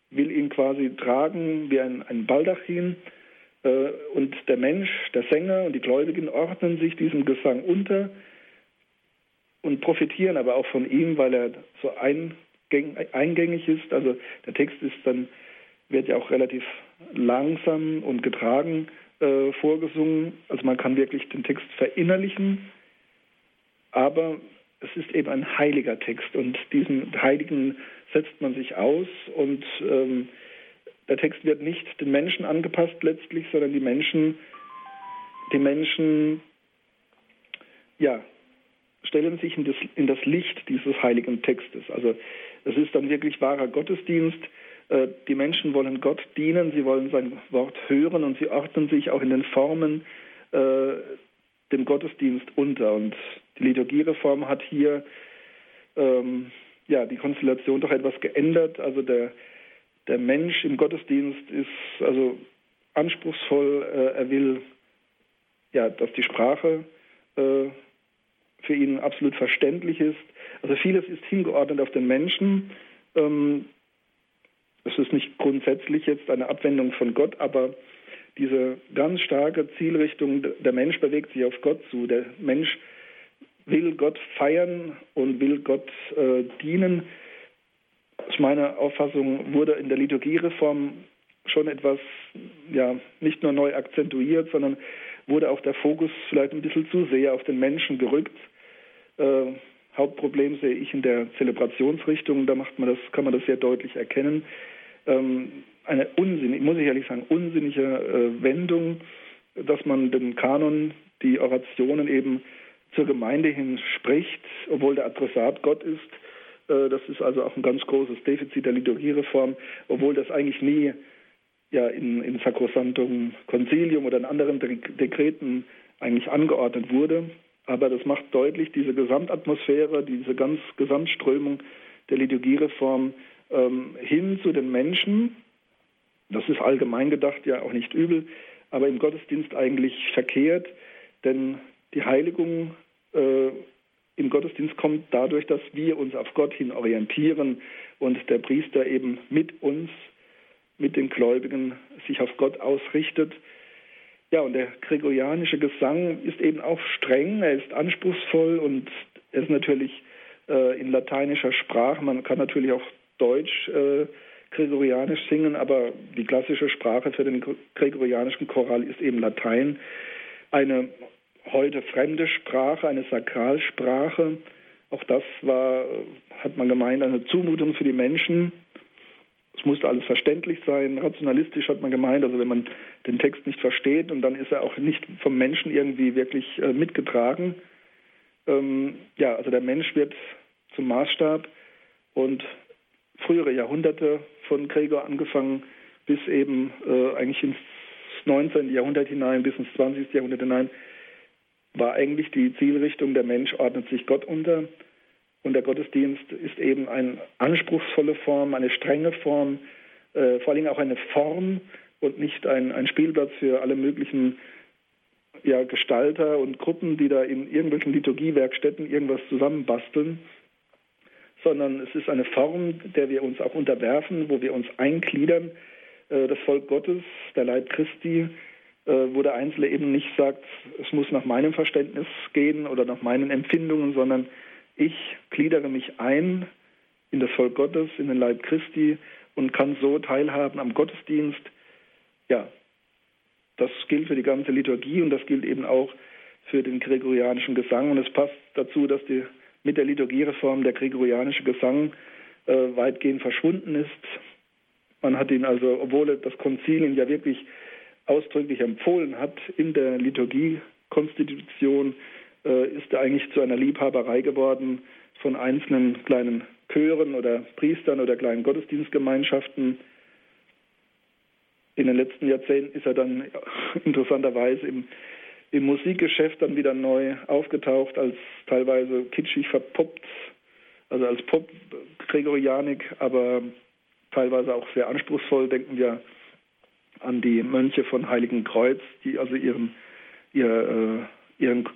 will ihn quasi tragen wie ein, ein Baldachin und der Mensch, der Sänger und die Gläubigen ordnen sich diesem Gesang unter und profitieren aber auch von ihm, weil er so eingängig ist. Also der Text ist dann, wird ja auch relativ langsam und getragen äh, vorgesungen. Also man kann wirklich den Text verinnerlichen, aber es ist eben ein heiliger Text und diesen Heiligen setzt man sich aus und ähm, der Text wird nicht den Menschen angepasst letztlich, sondern die Menschen, die Menschen, ja, stellen sich in das, in das Licht dieses heiligen Textes. Also es ist dann wirklich wahrer Gottesdienst. Äh, die Menschen wollen Gott dienen, sie wollen sein Wort hören und sie ordnen sich auch in den Formen äh, dem Gottesdienst unter. Und die Liturgiereform hat hier ähm, ja, die Konstellation doch etwas geändert. Also der der Mensch im Gottesdienst ist also anspruchsvoll. Äh, er will, ja, dass die Sprache äh, für ihn absolut verständlich ist. Also vieles ist hingeordnet auf den Menschen. Ähm, es ist nicht grundsätzlich jetzt eine Abwendung von Gott, aber diese ganz starke Zielrichtung, der Mensch bewegt sich auf Gott zu. Der Mensch will Gott feiern und will Gott äh, dienen aus meiner Auffassung wurde in der Liturgiereform schon etwas, ja, nicht nur neu akzentuiert, sondern wurde auch der Fokus vielleicht ein bisschen zu sehr auf den Menschen gerückt. Äh, Hauptproblem sehe ich in der Zelebrationsrichtung, da macht man das, kann man das sehr deutlich erkennen. Ähm, eine unsinnige, muss ich ehrlich sagen, unsinnige äh, Wendung, dass man den Kanon, die Orationen eben zur Gemeinde hin spricht, obwohl der Adressat Gott ist das ist also auch ein ganz großes Defizit der Liturgiereform, obwohl das eigentlich nie ja, in, in Sacrosanctum Concilium oder in anderen Dekreten eigentlich angeordnet wurde. Aber das macht deutlich diese Gesamtatmosphäre, diese ganz Gesamtströmung der Liturgiereform ähm, hin zu den Menschen. Das ist allgemein gedacht ja auch nicht übel, aber im Gottesdienst eigentlich verkehrt, denn die Heiligung äh, im Gottesdienst kommt dadurch, dass wir uns auf Gott hin orientieren und der Priester eben mit uns, mit den Gläubigen sich auf Gott ausrichtet. Ja, und der gregorianische Gesang ist eben auch streng, er ist anspruchsvoll und er ist natürlich äh, in lateinischer Sprache. Man kann natürlich auch Deutsch äh, gregorianisch singen, aber die klassische Sprache für den gregorianischen Choral ist eben Latein. Eine heute fremde Sprache, eine Sakralsprache. Auch das war, hat man gemeint, eine Zumutung für die Menschen. Es musste alles verständlich sein. Rationalistisch hat man gemeint, also wenn man den Text nicht versteht und dann ist er auch nicht vom Menschen irgendwie wirklich äh, mitgetragen. Ähm, ja, also der Mensch wird zum Maßstab und frühere Jahrhunderte von Gregor angefangen bis eben äh, eigentlich ins 19. Jahrhundert hinein, bis ins 20. Jahrhundert hinein, war eigentlich die Zielrichtung, der Mensch ordnet sich Gott unter. Und der Gottesdienst ist eben eine anspruchsvolle Form, eine strenge Form, äh, vor allem auch eine Form und nicht ein, ein Spielplatz für alle möglichen ja, Gestalter und Gruppen, die da in irgendwelchen Liturgiewerkstätten irgendwas zusammenbasteln, sondern es ist eine Form, der wir uns auch unterwerfen, wo wir uns eingliedern. Äh, das Volk Gottes, der Leib Christi, wo der Einzelne eben nicht sagt, es muss nach meinem Verständnis gehen oder nach meinen Empfindungen, sondern ich gliedere mich ein in das Volk Gottes, in den Leib Christi und kann so teilhaben am Gottesdienst. Ja, das gilt für die ganze Liturgie und das gilt eben auch für den gregorianischen Gesang. Und es passt dazu, dass die, mit der Liturgiereform der gregorianische Gesang äh, weitgehend verschwunden ist. Man hat ihn also, obwohl das Konzil ihn ja wirklich ausdrücklich empfohlen hat in der Liturgiekonstitution, äh, ist er eigentlich zu einer Liebhaberei geworden von einzelnen kleinen Chören oder Priestern oder kleinen Gottesdienstgemeinschaften in den letzten Jahrzehnten ist er dann interessanterweise im, im Musikgeschäft dann wieder neu aufgetaucht, als teilweise kitschig verpuppt, also als Pop-Gregorianik, aber teilweise auch sehr anspruchsvoll. Denken wir an die Mönche von Heiligen Kreuz, die also ihren, ihr, äh, ihren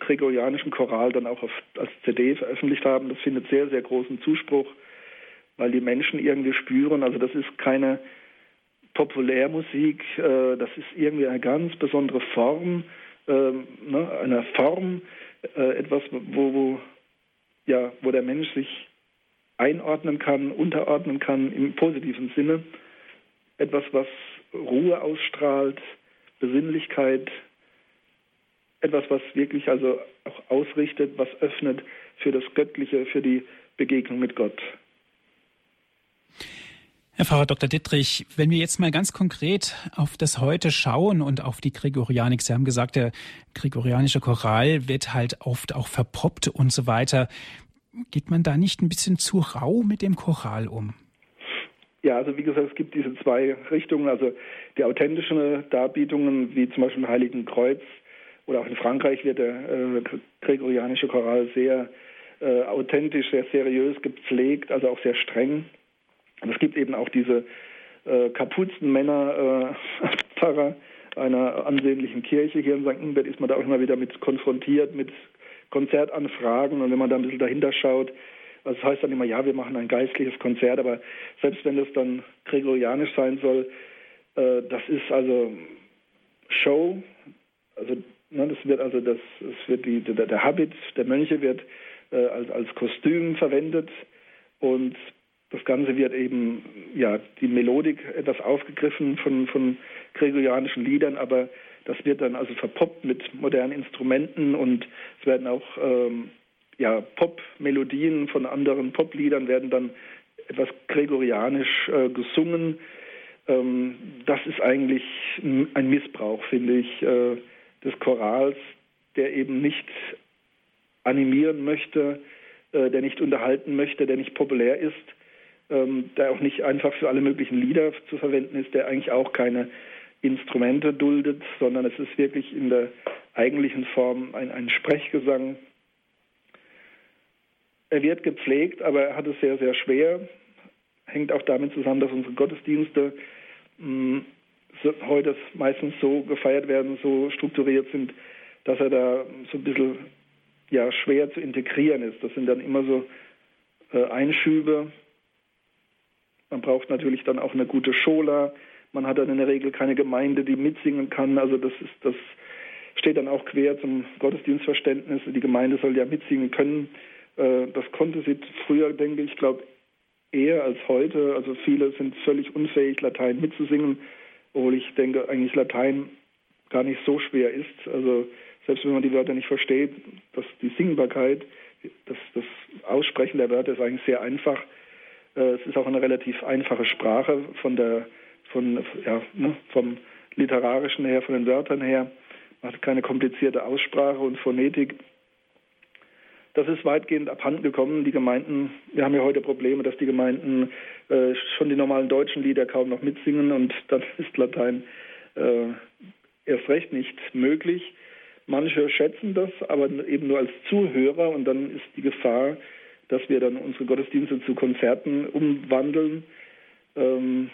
gregorianischen Choral dann auch auf, als CD veröffentlicht haben. Das findet sehr, sehr großen Zuspruch, weil die Menschen irgendwie spüren, also das ist keine Populärmusik, äh, das ist irgendwie eine ganz besondere Form, äh, ne, eine Form, äh, etwas, wo, wo, ja, wo der Mensch sich einordnen kann, unterordnen kann im positiven Sinne. Etwas, was Ruhe ausstrahlt, Besinnlichkeit, etwas, was wirklich also auch ausrichtet, was öffnet für das Göttliche, für die Begegnung mit Gott. Herr Pfarrer Dr. Dittrich, wenn wir jetzt mal ganz konkret auf das Heute schauen und auf die Gregorianik, Sie haben gesagt, der gregorianische Choral wird halt oft auch verpoppt und so weiter. Geht man da nicht ein bisschen zu rau mit dem Choral um? Ja, also wie gesagt, es gibt diese zwei Richtungen, also die authentischen Darbietungen, wie zum Beispiel im Heiligen Kreuz oder auch in Frankreich wird der äh, gregorianische Choral sehr äh, authentisch, sehr seriös gepflegt, also auch sehr streng. Und es gibt eben auch diese äh, Kapuzenmänner, äh, (laughs) Pfarrer einer ansehnlichen Kirche hier in St. Ingbert ist man da auch immer wieder mit konfrontiert, mit Konzertanfragen. Und wenn man da ein bisschen dahinter schaut, also das heißt dann immer, ja, wir machen ein geistliches Konzert, aber selbst wenn das dann gregorianisch sein soll, äh, das ist also Show, also ne, das wird also das, das wird die, der, der Habit der Mönche wird äh, als, als Kostüm verwendet und das Ganze wird eben, ja, die Melodik etwas aufgegriffen von, von gregorianischen Liedern, aber das wird dann also verpoppt mit modernen Instrumenten und es werden auch ähm, ja, Pop-Melodien von anderen Popliedern werden dann etwas gregorianisch äh, gesungen. Ähm, das ist eigentlich ein Missbrauch, finde ich, äh, des Chorals, der eben nicht animieren möchte, äh, der nicht unterhalten möchte, der nicht populär ist, ähm, der auch nicht einfach für alle möglichen Lieder zu verwenden ist, der eigentlich auch keine Instrumente duldet, sondern es ist wirklich in der eigentlichen Form ein, ein Sprechgesang. Er wird gepflegt, aber er hat es sehr, sehr schwer. Hängt auch damit zusammen, dass unsere Gottesdienste mh, so, heute meistens so gefeiert werden, so strukturiert sind, dass er da so ein bisschen ja, schwer zu integrieren ist. Das sind dann immer so äh, Einschübe, man braucht natürlich dann auch eine gute Schola. Man hat dann in der Regel keine Gemeinde, die mitsingen kann. Also das ist das steht dann auch quer zum Gottesdienstverständnis. Die Gemeinde soll ja mitsingen können. Äh, das konnte sie früher, denke ich, glaube eher als heute. Also viele sind völlig unfähig, Latein mitzusingen, obwohl ich denke, eigentlich Latein gar nicht so schwer ist. Also selbst wenn man die Wörter nicht versteht, dass die Singbarkeit, das, das Aussprechen der Wörter ist eigentlich sehr einfach. Äh, es ist auch eine relativ einfache Sprache von der, von, ja, ne, vom literarischen her, von den Wörtern her. Man hat keine komplizierte Aussprache und Phonetik. Das ist weitgehend abhanden gekommen. Die Gemeinden, wir haben ja heute Probleme, dass die Gemeinden äh, schon die normalen deutschen Lieder kaum noch mitsingen und dann (laughs) ist Latein äh, erst recht nicht möglich. Manche schätzen das, aber eben nur als Zuhörer und dann ist die Gefahr, dass wir dann unsere Gottesdienste zu Konzerten umwandeln. Ähm,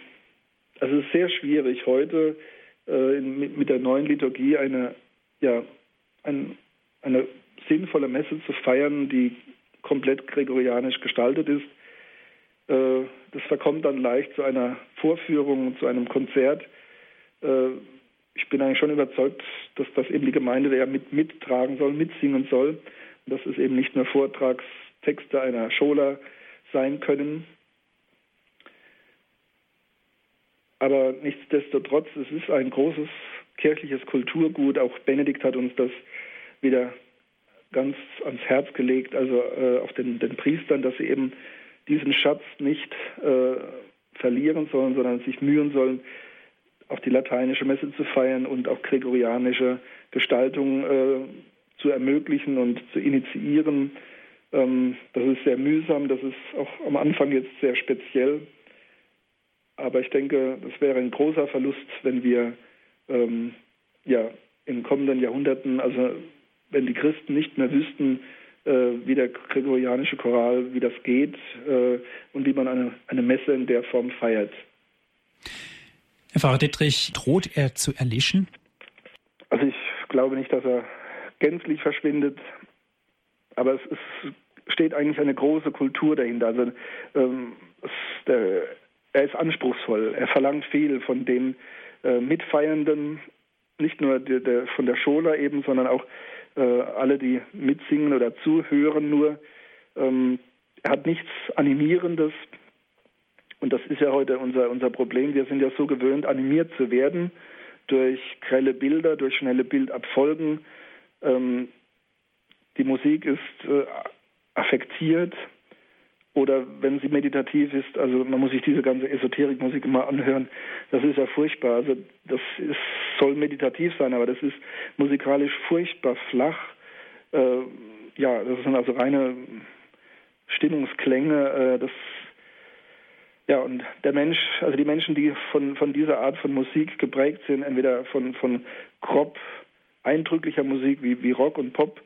also es ist sehr schwierig heute äh, mit, mit, der neuen Liturgie eine, ja, ein, eine sinnvolle Messe zu feiern, die komplett gregorianisch gestaltet ist. Äh, das verkommt dann leicht zu einer Vorführung, zu einem Konzert. Äh, ich bin eigentlich schon überzeugt, dass das eben die Gemeinde ja mit, mittragen soll, mitsingen soll. Dass es eben nicht nur Vortragstexte einer Schola sein können. Aber nichtsdestotrotz, es ist ein großes kirchliches Kulturgut. Auch Benedikt hat uns das wieder ganz ans Herz gelegt, also äh, auf den, den, Priestern, dass sie eben diesen Schatz nicht äh, verlieren sollen, sondern sich mühen sollen, auch die lateinische Messe zu feiern und auch gregorianische Gestaltung äh, zu ermöglichen und zu initiieren. Ähm, das ist sehr mühsam, das ist auch am Anfang jetzt sehr speziell. Aber ich denke, das wäre ein großer Verlust, wenn wir ähm, ja, in kommenden Jahrhunderten, also wenn die Christen nicht mehr wüssten, äh, wie der gregorianische Choral, wie das geht äh, und wie man eine, eine Messe in der Form feiert. Herr Pfarrer Dittrich, droht er zu erlischen? Also ich glaube nicht, dass er gänzlich verschwindet, aber es, es steht eigentlich eine große Kultur dahinter. Also ähm, es, der, er ist anspruchsvoll, er verlangt viel von den äh, Mitfeiernden, nicht nur der, der, von der Schola eben, sondern auch äh, alle, die mitsingen oder zuhören nur. Ähm, hat nichts Animierendes, und das ist ja heute unser, unser Problem. Wir sind ja so gewöhnt, animiert zu werden durch grelle Bilder, durch schnelle Bildabfolgen. Ähm, die Musik ist äh, affektiert oder wenn sie meditativ ist, also man muss sich diese ganze Esoterikmusik immer anhören, das ist ja furchtbar. Also das ist, soll meditativ sein, aber das ist musikalisch furchtbar flach. Äh, ja, das sind also reine Stimmungsklänge. Äh, das ja, und der Mensch, also die Menschen, die von, von dieser Art von Musik geprägt sind, entweder von, von grob eindrücklicher Musik wie, wie Rock und Pop,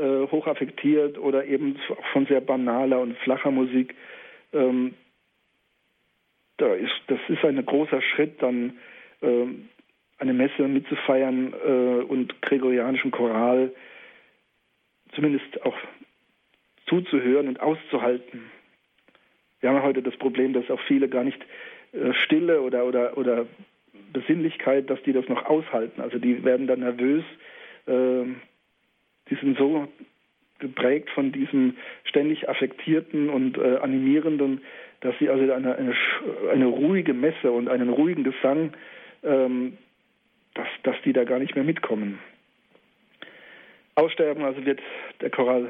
äh, hochaffektiert oder eben von sehr banaler und flacher Musik, ähm, da ist, das ist ein großer Schritt, dann äh, eine Messe mitzufeiern äh, und gregorianischen Choral zumindest auch zuzuhören und auszuhalten. Wir haben heute das Problem, dass auch viele gar nicht äh, Stille oder, oder, oder Besinnlichkeit, dass die das noch aushalten. Also die werden dann nervös. Äh, die sind so geprägt von diesem ständig affektierten und äh, animierenden, dass sie also eine, eine, eine, ruhige Messe und einen ruhigen Gesang, ähm, dass, dass die da gar nicht mehr mitkommen. Aussterben also wird der Choral,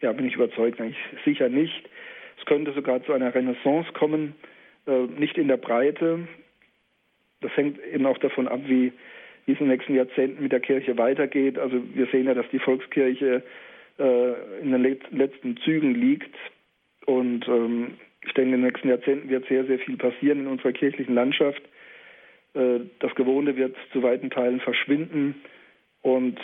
ja, bin ich überzeugt, eigentlich sicher nicht. Es könnte sogar zu einer Renaissance kommen, äh, nicht in der Breite. Das hängt eben auch davon ab, wie, wie es in den nächsten Jahrzehnten mit der Kirche weitergeht. Also wir sehen ja, dass die Volkskirche äh, in den letzten Zügen liegt. Und ähm, ich denke, in den nächsten Jahrzehnten wird sehr, sehr viel passieren in unserer kirchlichen Landschaft. Äh, das Gewohnte wird zu weiten Teilen verschwinden. Und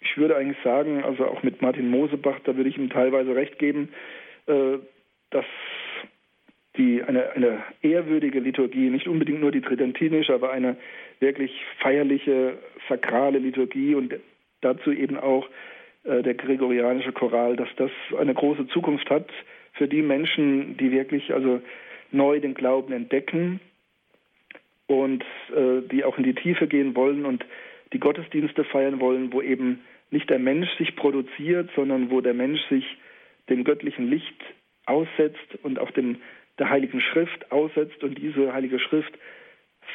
ich würde eigentlich sagen, also auch mit Martin Mosebach, da würde ich ihm teilweise recht geben, äh, dass die, eine, eine ehrwürdige Liturgie, nicht unbedingt nur die tridentinische, aber eine wirklich feierliche, sakrale Liturgie und dazu eben auch äh, der gregorianische Choral, dass das eine große Zukunft hat für die Menschen, die wirklich also neu den Glauben entdecken und äh, die auch in die Tiefe gehen wollen und die Gottesdienste feiern wollen, wo eben nicht der Mensch sich produziert, sondern wo der Mensch sich dem göttlichen Licht aussetzt und auch dem, der Heiligen Schrift aussetzt und diese Heilige Schrift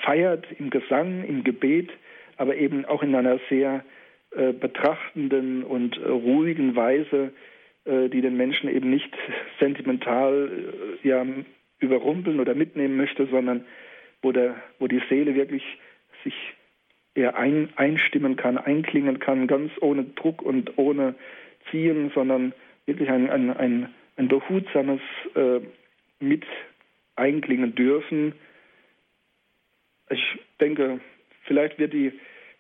feiert im Gesang, im Gebet, aber eben auch in einer sehr äh, betrachtenden und äh, ruhigen Weise, äh, die den Menschen eben nicht sentimental äh, ja, überrumpeln oder mitnehmen möchte, sondern wo, der, wo die Seele wirklich sich eher ein, einstimmen kann, einklingen kann, ganz ohne Druck und ohne Ziehen, sondern wirklich ein, ein, ein, ein behutsames äh, mit einklingen dürfen. Ich denke, vielleicht wird die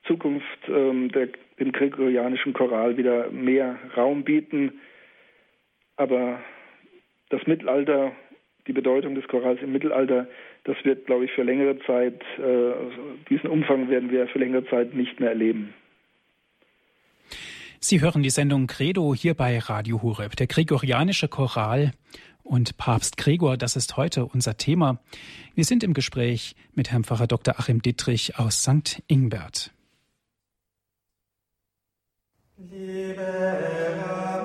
Zukunft ähm, der, dem gregorianischen Choral wieder mehr Raum bieten, aber das Mittelalter, die Bedeutung des Chorals im Mittelalter, das wird, glaube ich, für längere Zeit, äh, diesen Umfang werden wir für längere Zeit nicht mehr erleben. Sie hören die Sendung Credo hier bei Radio Hureb. Der gregorianische Choral und Papst Gregor, das ist heute unser Thema. Wir sind im Gespräch mit Herrn Pfarrer Dr. Achim Dittrich aus St. Ingbert. Liebe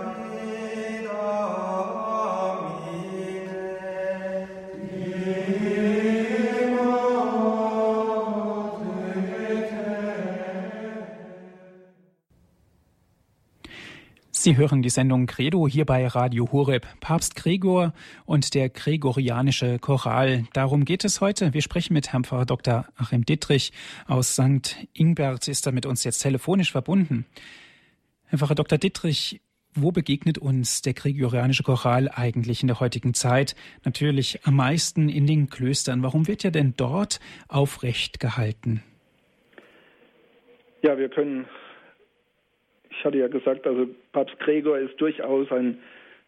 Sie hören die Sendung Credo hier bei Radio Horeb. Papst Gregor und der gregorianische Choral. Darum geht es heute. Wir sprechen mit Herrn Pfarrer Dr. Achim Dittrich aus St. Ingbert. Ist er mit uns jetzt telefonisch verbunden? Herr Pfarrer Dr. Dittrich, wo begegnet uns der gregorianische Choral eigentlich in der heutigen Zeit? Natürlich am meisten in den Klöstern. Warum wird er denn dort aufrecht gehalten? Ja, wir können ich hatte ja gesagt, also Papst Gregor ist durchaus ein,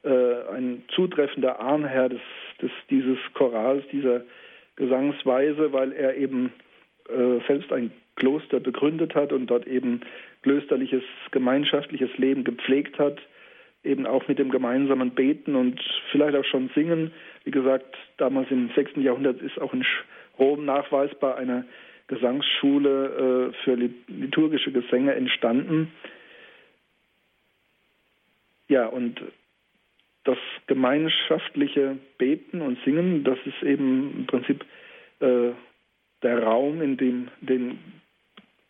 äh, ein zutreffender Ahnherr des, des, dieses Chorals, dieser Gesangsweise, weil er eben äh, selbst ein Kloster begründet hat und dort eben klösterliches, gemeinschaftliches Leben gepflegt hat, eben auch mit dem gemeinsamen Beten und vielleicht auch schon Singen. Wie gesagt, damals im 6. Jahrhundert ist auch in Rom nachweisbar eine Gesangsschule äh, für liturgische Gesänge entstanden. Ja, und das gemeinschaftliche Beten und Singen, das ist eben im Prinzip äh, der Raum, in dem den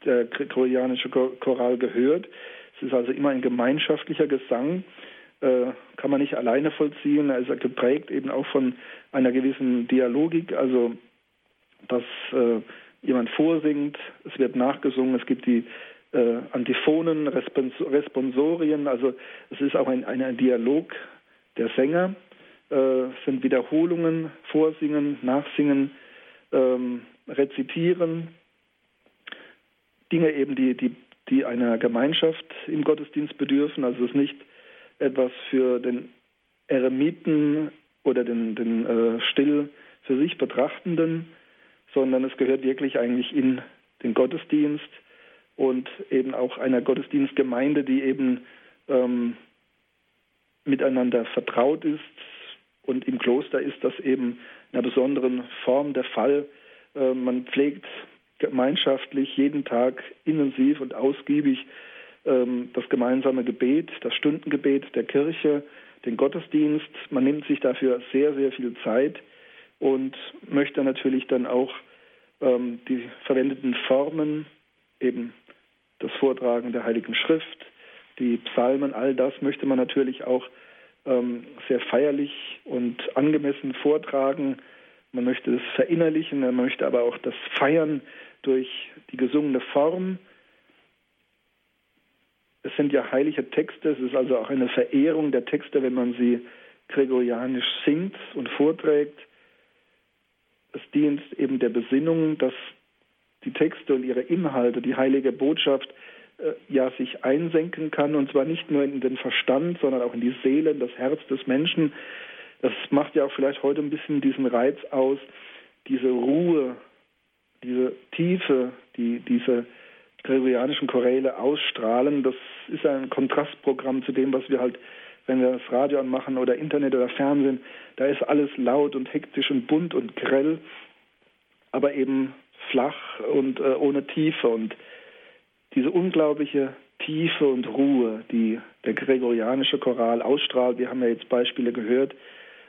der gregorianische Choral gehört. Es ist also immer ein gemeinschaftlicher Gesang, äh, kann man nicht alleine vollziehen. Er ist geprägt eben auch von einer gewissen Dialogik, also dass äh, jemand vorsingt, es wird nachgesungen, es gibt die äh, Antiphonen, Respons Responsorien, also es ist auch ein, ein Dialog der Sänger, äh, sind Wiederholungen, Vorsingen, Nachsingen, ähm, Rezitieren, Dinge eben, die, die, die einer Gemeinschaft im Gottesdienst bedürfen, also es ist nicht etwas für den Eremiten oder den, den äh, still für sich Betrachtenden, sondern es gehört wirklich eigentlich in den Gottesdienst und eben auch einer Gottesdienstgemeinde, die eben ähm, miteinander vertraut ist. Und im Kloster ist das eben in einer besonderen Form der Fall. Äh, man pflegt gemeinschaftlich jeden Tag intensiv und ausgiebig ähm, das gemeinsame Gebet, das Stundengebet der Kirche, den Gottesdienst. Man nimmt sich dafür sehr, sehr viel Zeit und möchte natürlich dann auch ähm, die verwendeten Formen eben das Vortragen der Heiligen Schrift, die Psalmen, all das möchte man natürlich auch ähm, sehr feierlich und angemessen vortragen. Man möchte es verinnerlichen, man möchte aber auch das feiern durch die gesungene Form. Es sind ja heilige Texte, es ist also auch eine Verehrung der Texte, wenn man sie gregorianisch singt und vorträgt. Es dient eben der Besinnung, dass die Texte und ihre Inhalte, die heilige Botschaft äh, ja sich einsenken kann und zwar nicht nur in den Verstand, sondern auch in die Seele, in das Herz des Menschen. Das macht ja auch vielleicht heute ein bisschen diesen Reiz aus, diese Ruhe, diese Tiefe, die diese gregorianischen Choräle ausstrahlen. Das ist ein Kontrastprogramm zu dem, was wir halt, wenn wir das Radio anmachen oder Internet oder Fernsehen, da ist alles laut und hektisch und bunt und grell, aber eben flach und äh, ohne Tiefe. Und diese unglaubliche Tiefe und Ruhe, die der gregorianische Choral ausstrahlt, wir haben ja jetzt Beispiele gehört,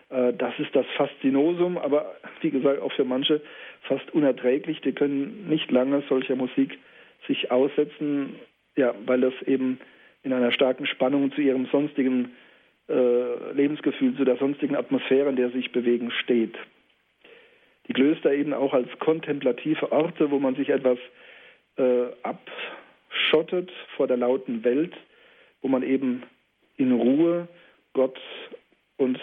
äh, das ist das Faszinosum, aber wie gesagt auch für manche fast unerträglich. Die können nicht lange solcher Musik sich aussetzen, ja, weil das eben in einer starken Spannung zu ihrem sonstigen äh, Lebensgefühl, zu der sonstigen Atmosphäre, in der sie sich bewegen, steht. Die Klöster eben auch als kontemplative Orte, wo man sich etwas äh, abschottet vor der lauten Welt, wo man eben in Ruhe Gott und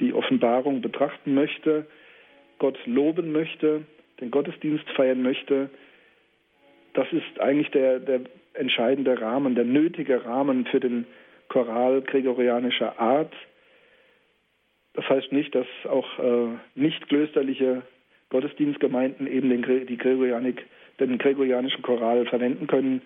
die Offenbarung betrachten möchte, Gott loben möchte, den Gottesdienst feiern möchte. Das ist eigentlich der, der entscheidende Rahmen, der nötige Rahmen für den Choral gregorianischer Art. Das heißt nicht, dass auch äh, nicht klösterliche Gottesdienstgemeinden eben den, die Gregorianik, den gregorianischen Choral verwenden können.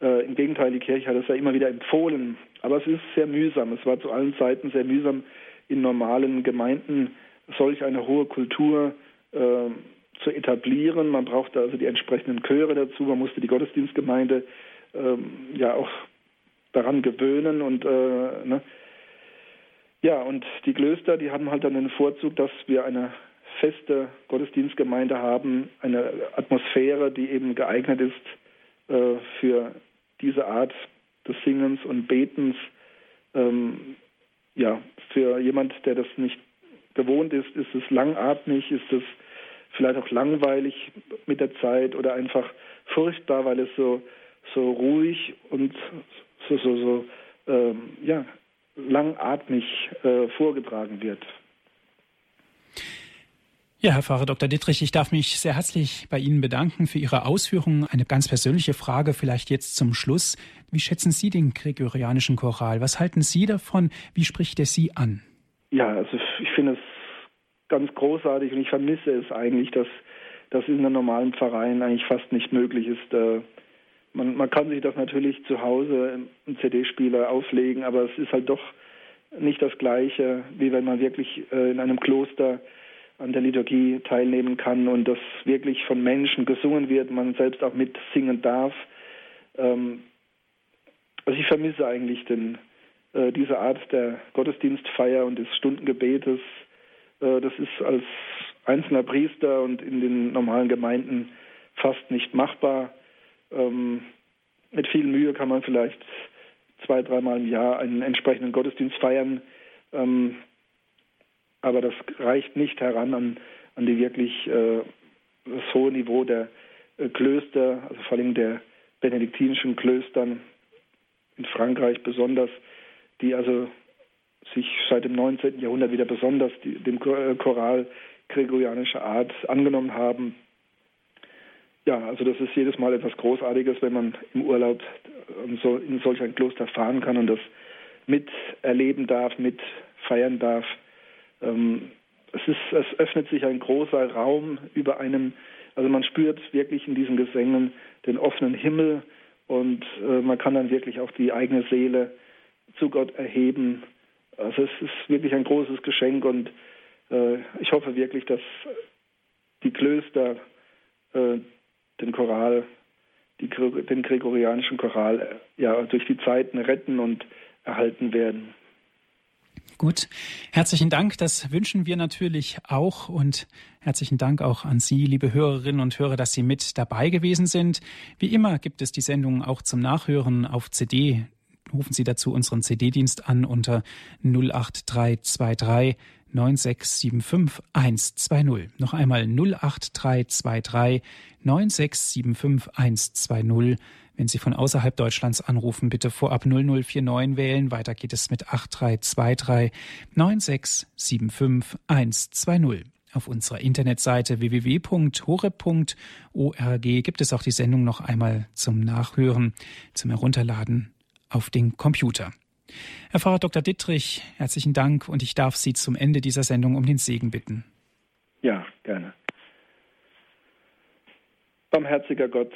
Äh, Im Gegenteil, die Kirche hat es ja immer wieder empfohlen. Aber es ist sehr mühsam. Es war zu allen Zeiten sehr mühsam, in normalen Gemeinden solch eine hohe Kultur äh, zu etablieren. Man brauchte also die entsprechenden Chöre dazu. Man musste die Gottesdienstgemeinde ähm, ja auch daran gewöhnen und äh, ne? Ja und die Klöster, die haben halt dann den Vorzug, dass wir eine feste Gottesdienstgemeinde haben, eine Atmosphäre, die eben geeignet ist äh, für diese Art des Singens und Betens. Ähm, ja, für jemand, der das nicht gewohnt ist, ist es langatmig, ist es vielleicht auch langweilig mit der Zeit oder einfach furchtbar, weil es so so ruhig und so, so, so ähm, ja, langatmig äh, vorgetragen wird. Ja, Herr Pfarrer Dr. Dittrich, ich darf mich sehr herzlich bei Ihnen bedanken für Ihre Ausführungen. Eine ganz persönliche Frage vielleicht jetzt zum Schluss. Wie schätzen Sie den gregorianischen Choral? Was halten Sie davon? Wie spricht er Sie an? Ja, also ich finde es ganz großartig und ich vermisse es eigentlich, dass das in einem normalen Verein eigentlich fast nicht möglich ist, äh, man, man kann sich das natürlich zu Hause im CD-Spieler auflegen, aber es ist halt doch nicht das Gleiche, wie wenn man wirklich äh, in einem Kloster an der Liturgie teilnehmen kann und das wirklich von Menschen gesungen wird, man selbst auch mitsingen darf. Ähm, also ich vermisse eigentlich den, äh, diese Art der Gottesdienstfeier und des Stundengebetes. Äh, das ist als einzelner Priester und in den normalen Gemeinden fast nicht machbar. Ähm, mit viel Mühe kann man vielleicht zwei, dreimal im Jahr einen entsprechenden Gottesdienst feiern. Ähm, aber das reicht nicht heran an, an die wirklich äh, das hohe Niveau der äh, Klöster, also vor allem der benediktinischen Klöstern in Frankreich besonders, die also sich seit dem 19. Jahrhundert wieder besonders die, dem Choral gregorianischer Art angenommen haben. Ja, also das ist jedes Mal etwas Großartiges, wenn man im Urlaub in solch ein Kloster fahren kann und das miterleben darf, mitfeiern darf. Ähm, es, ist, es öffnet sich ein großer Raum über einem, also man spürt wirklich in diesen Gesängen den offenen Himmel und äh, man kann dann wirklich auch die eigene Seele zu Gott erheben. Also es ist wirklich ein großes Geschenk und äh, ich hoffe wirklich, dass die Klöster äh, den Choral, die, den gregorianischen Choral ja durch die Zeiten retten und erhalten werden. Gut, herzlichen Dank. Das wünschen wir natürlich auch und herzlichen Dank auch an Sie, liebe Hörerinnen und Hörer, dass Sie mit dabei gewesen sind. Wie immer gibt es die Sendung auch zum Nachhören auf CD. Rufen Sie dazu unseren CD-Dienst an unter 08323 9675 120. Noch einmal 08323 9675 120. Wenn Sie von außerhalb Deutschlands anrufen, bitte vorab 0049 wählen. Weiter geht es mit 8323 9675 120. Auf unserer Internetseite www.hore.org gibt es auch die Sendung noch einmal zum Nachhören, zum Herunterladen auf den Computer. Herr Pfarrer Dr. Dittrich, herzlichen Dank und ich darf Sie zum Ende dieser Sendung um den Segen bitten. Ja, gerne. Barmherziger Gott,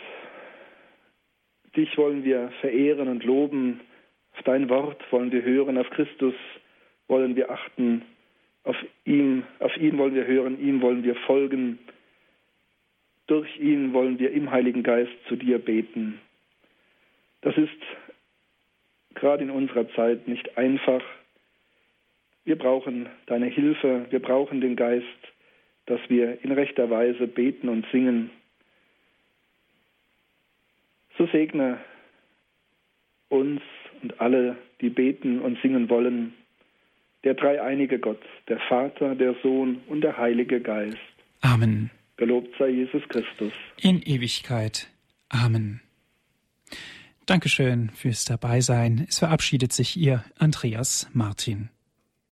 dich wollen wir verehren und loben, auf dein Wort wollen wir hören, auf Christus wollen wir achten, auf ihn, auf ihn wollen wir hören, ihm wollen wir folgen. Durch ihn wollen wir im Heiligen Geist zu dir beten. Das ist gerade in unserer Zeit nicht einfach. Wir brauchen deine Hilfe, wir brauchen den Geist, dass wir in rechter Weise beten und singen. So segne uns und alle, die beten und singen wollen, der dreieinige Gott, der Vater, der Sohn und der Heilige Geist. Amen. Gelobt sei Jesus Christus. In Ewigkeit. Amen. Dankeschön fürs Dabeisein. Es verabschiedet sich Ihr Andreas Martin.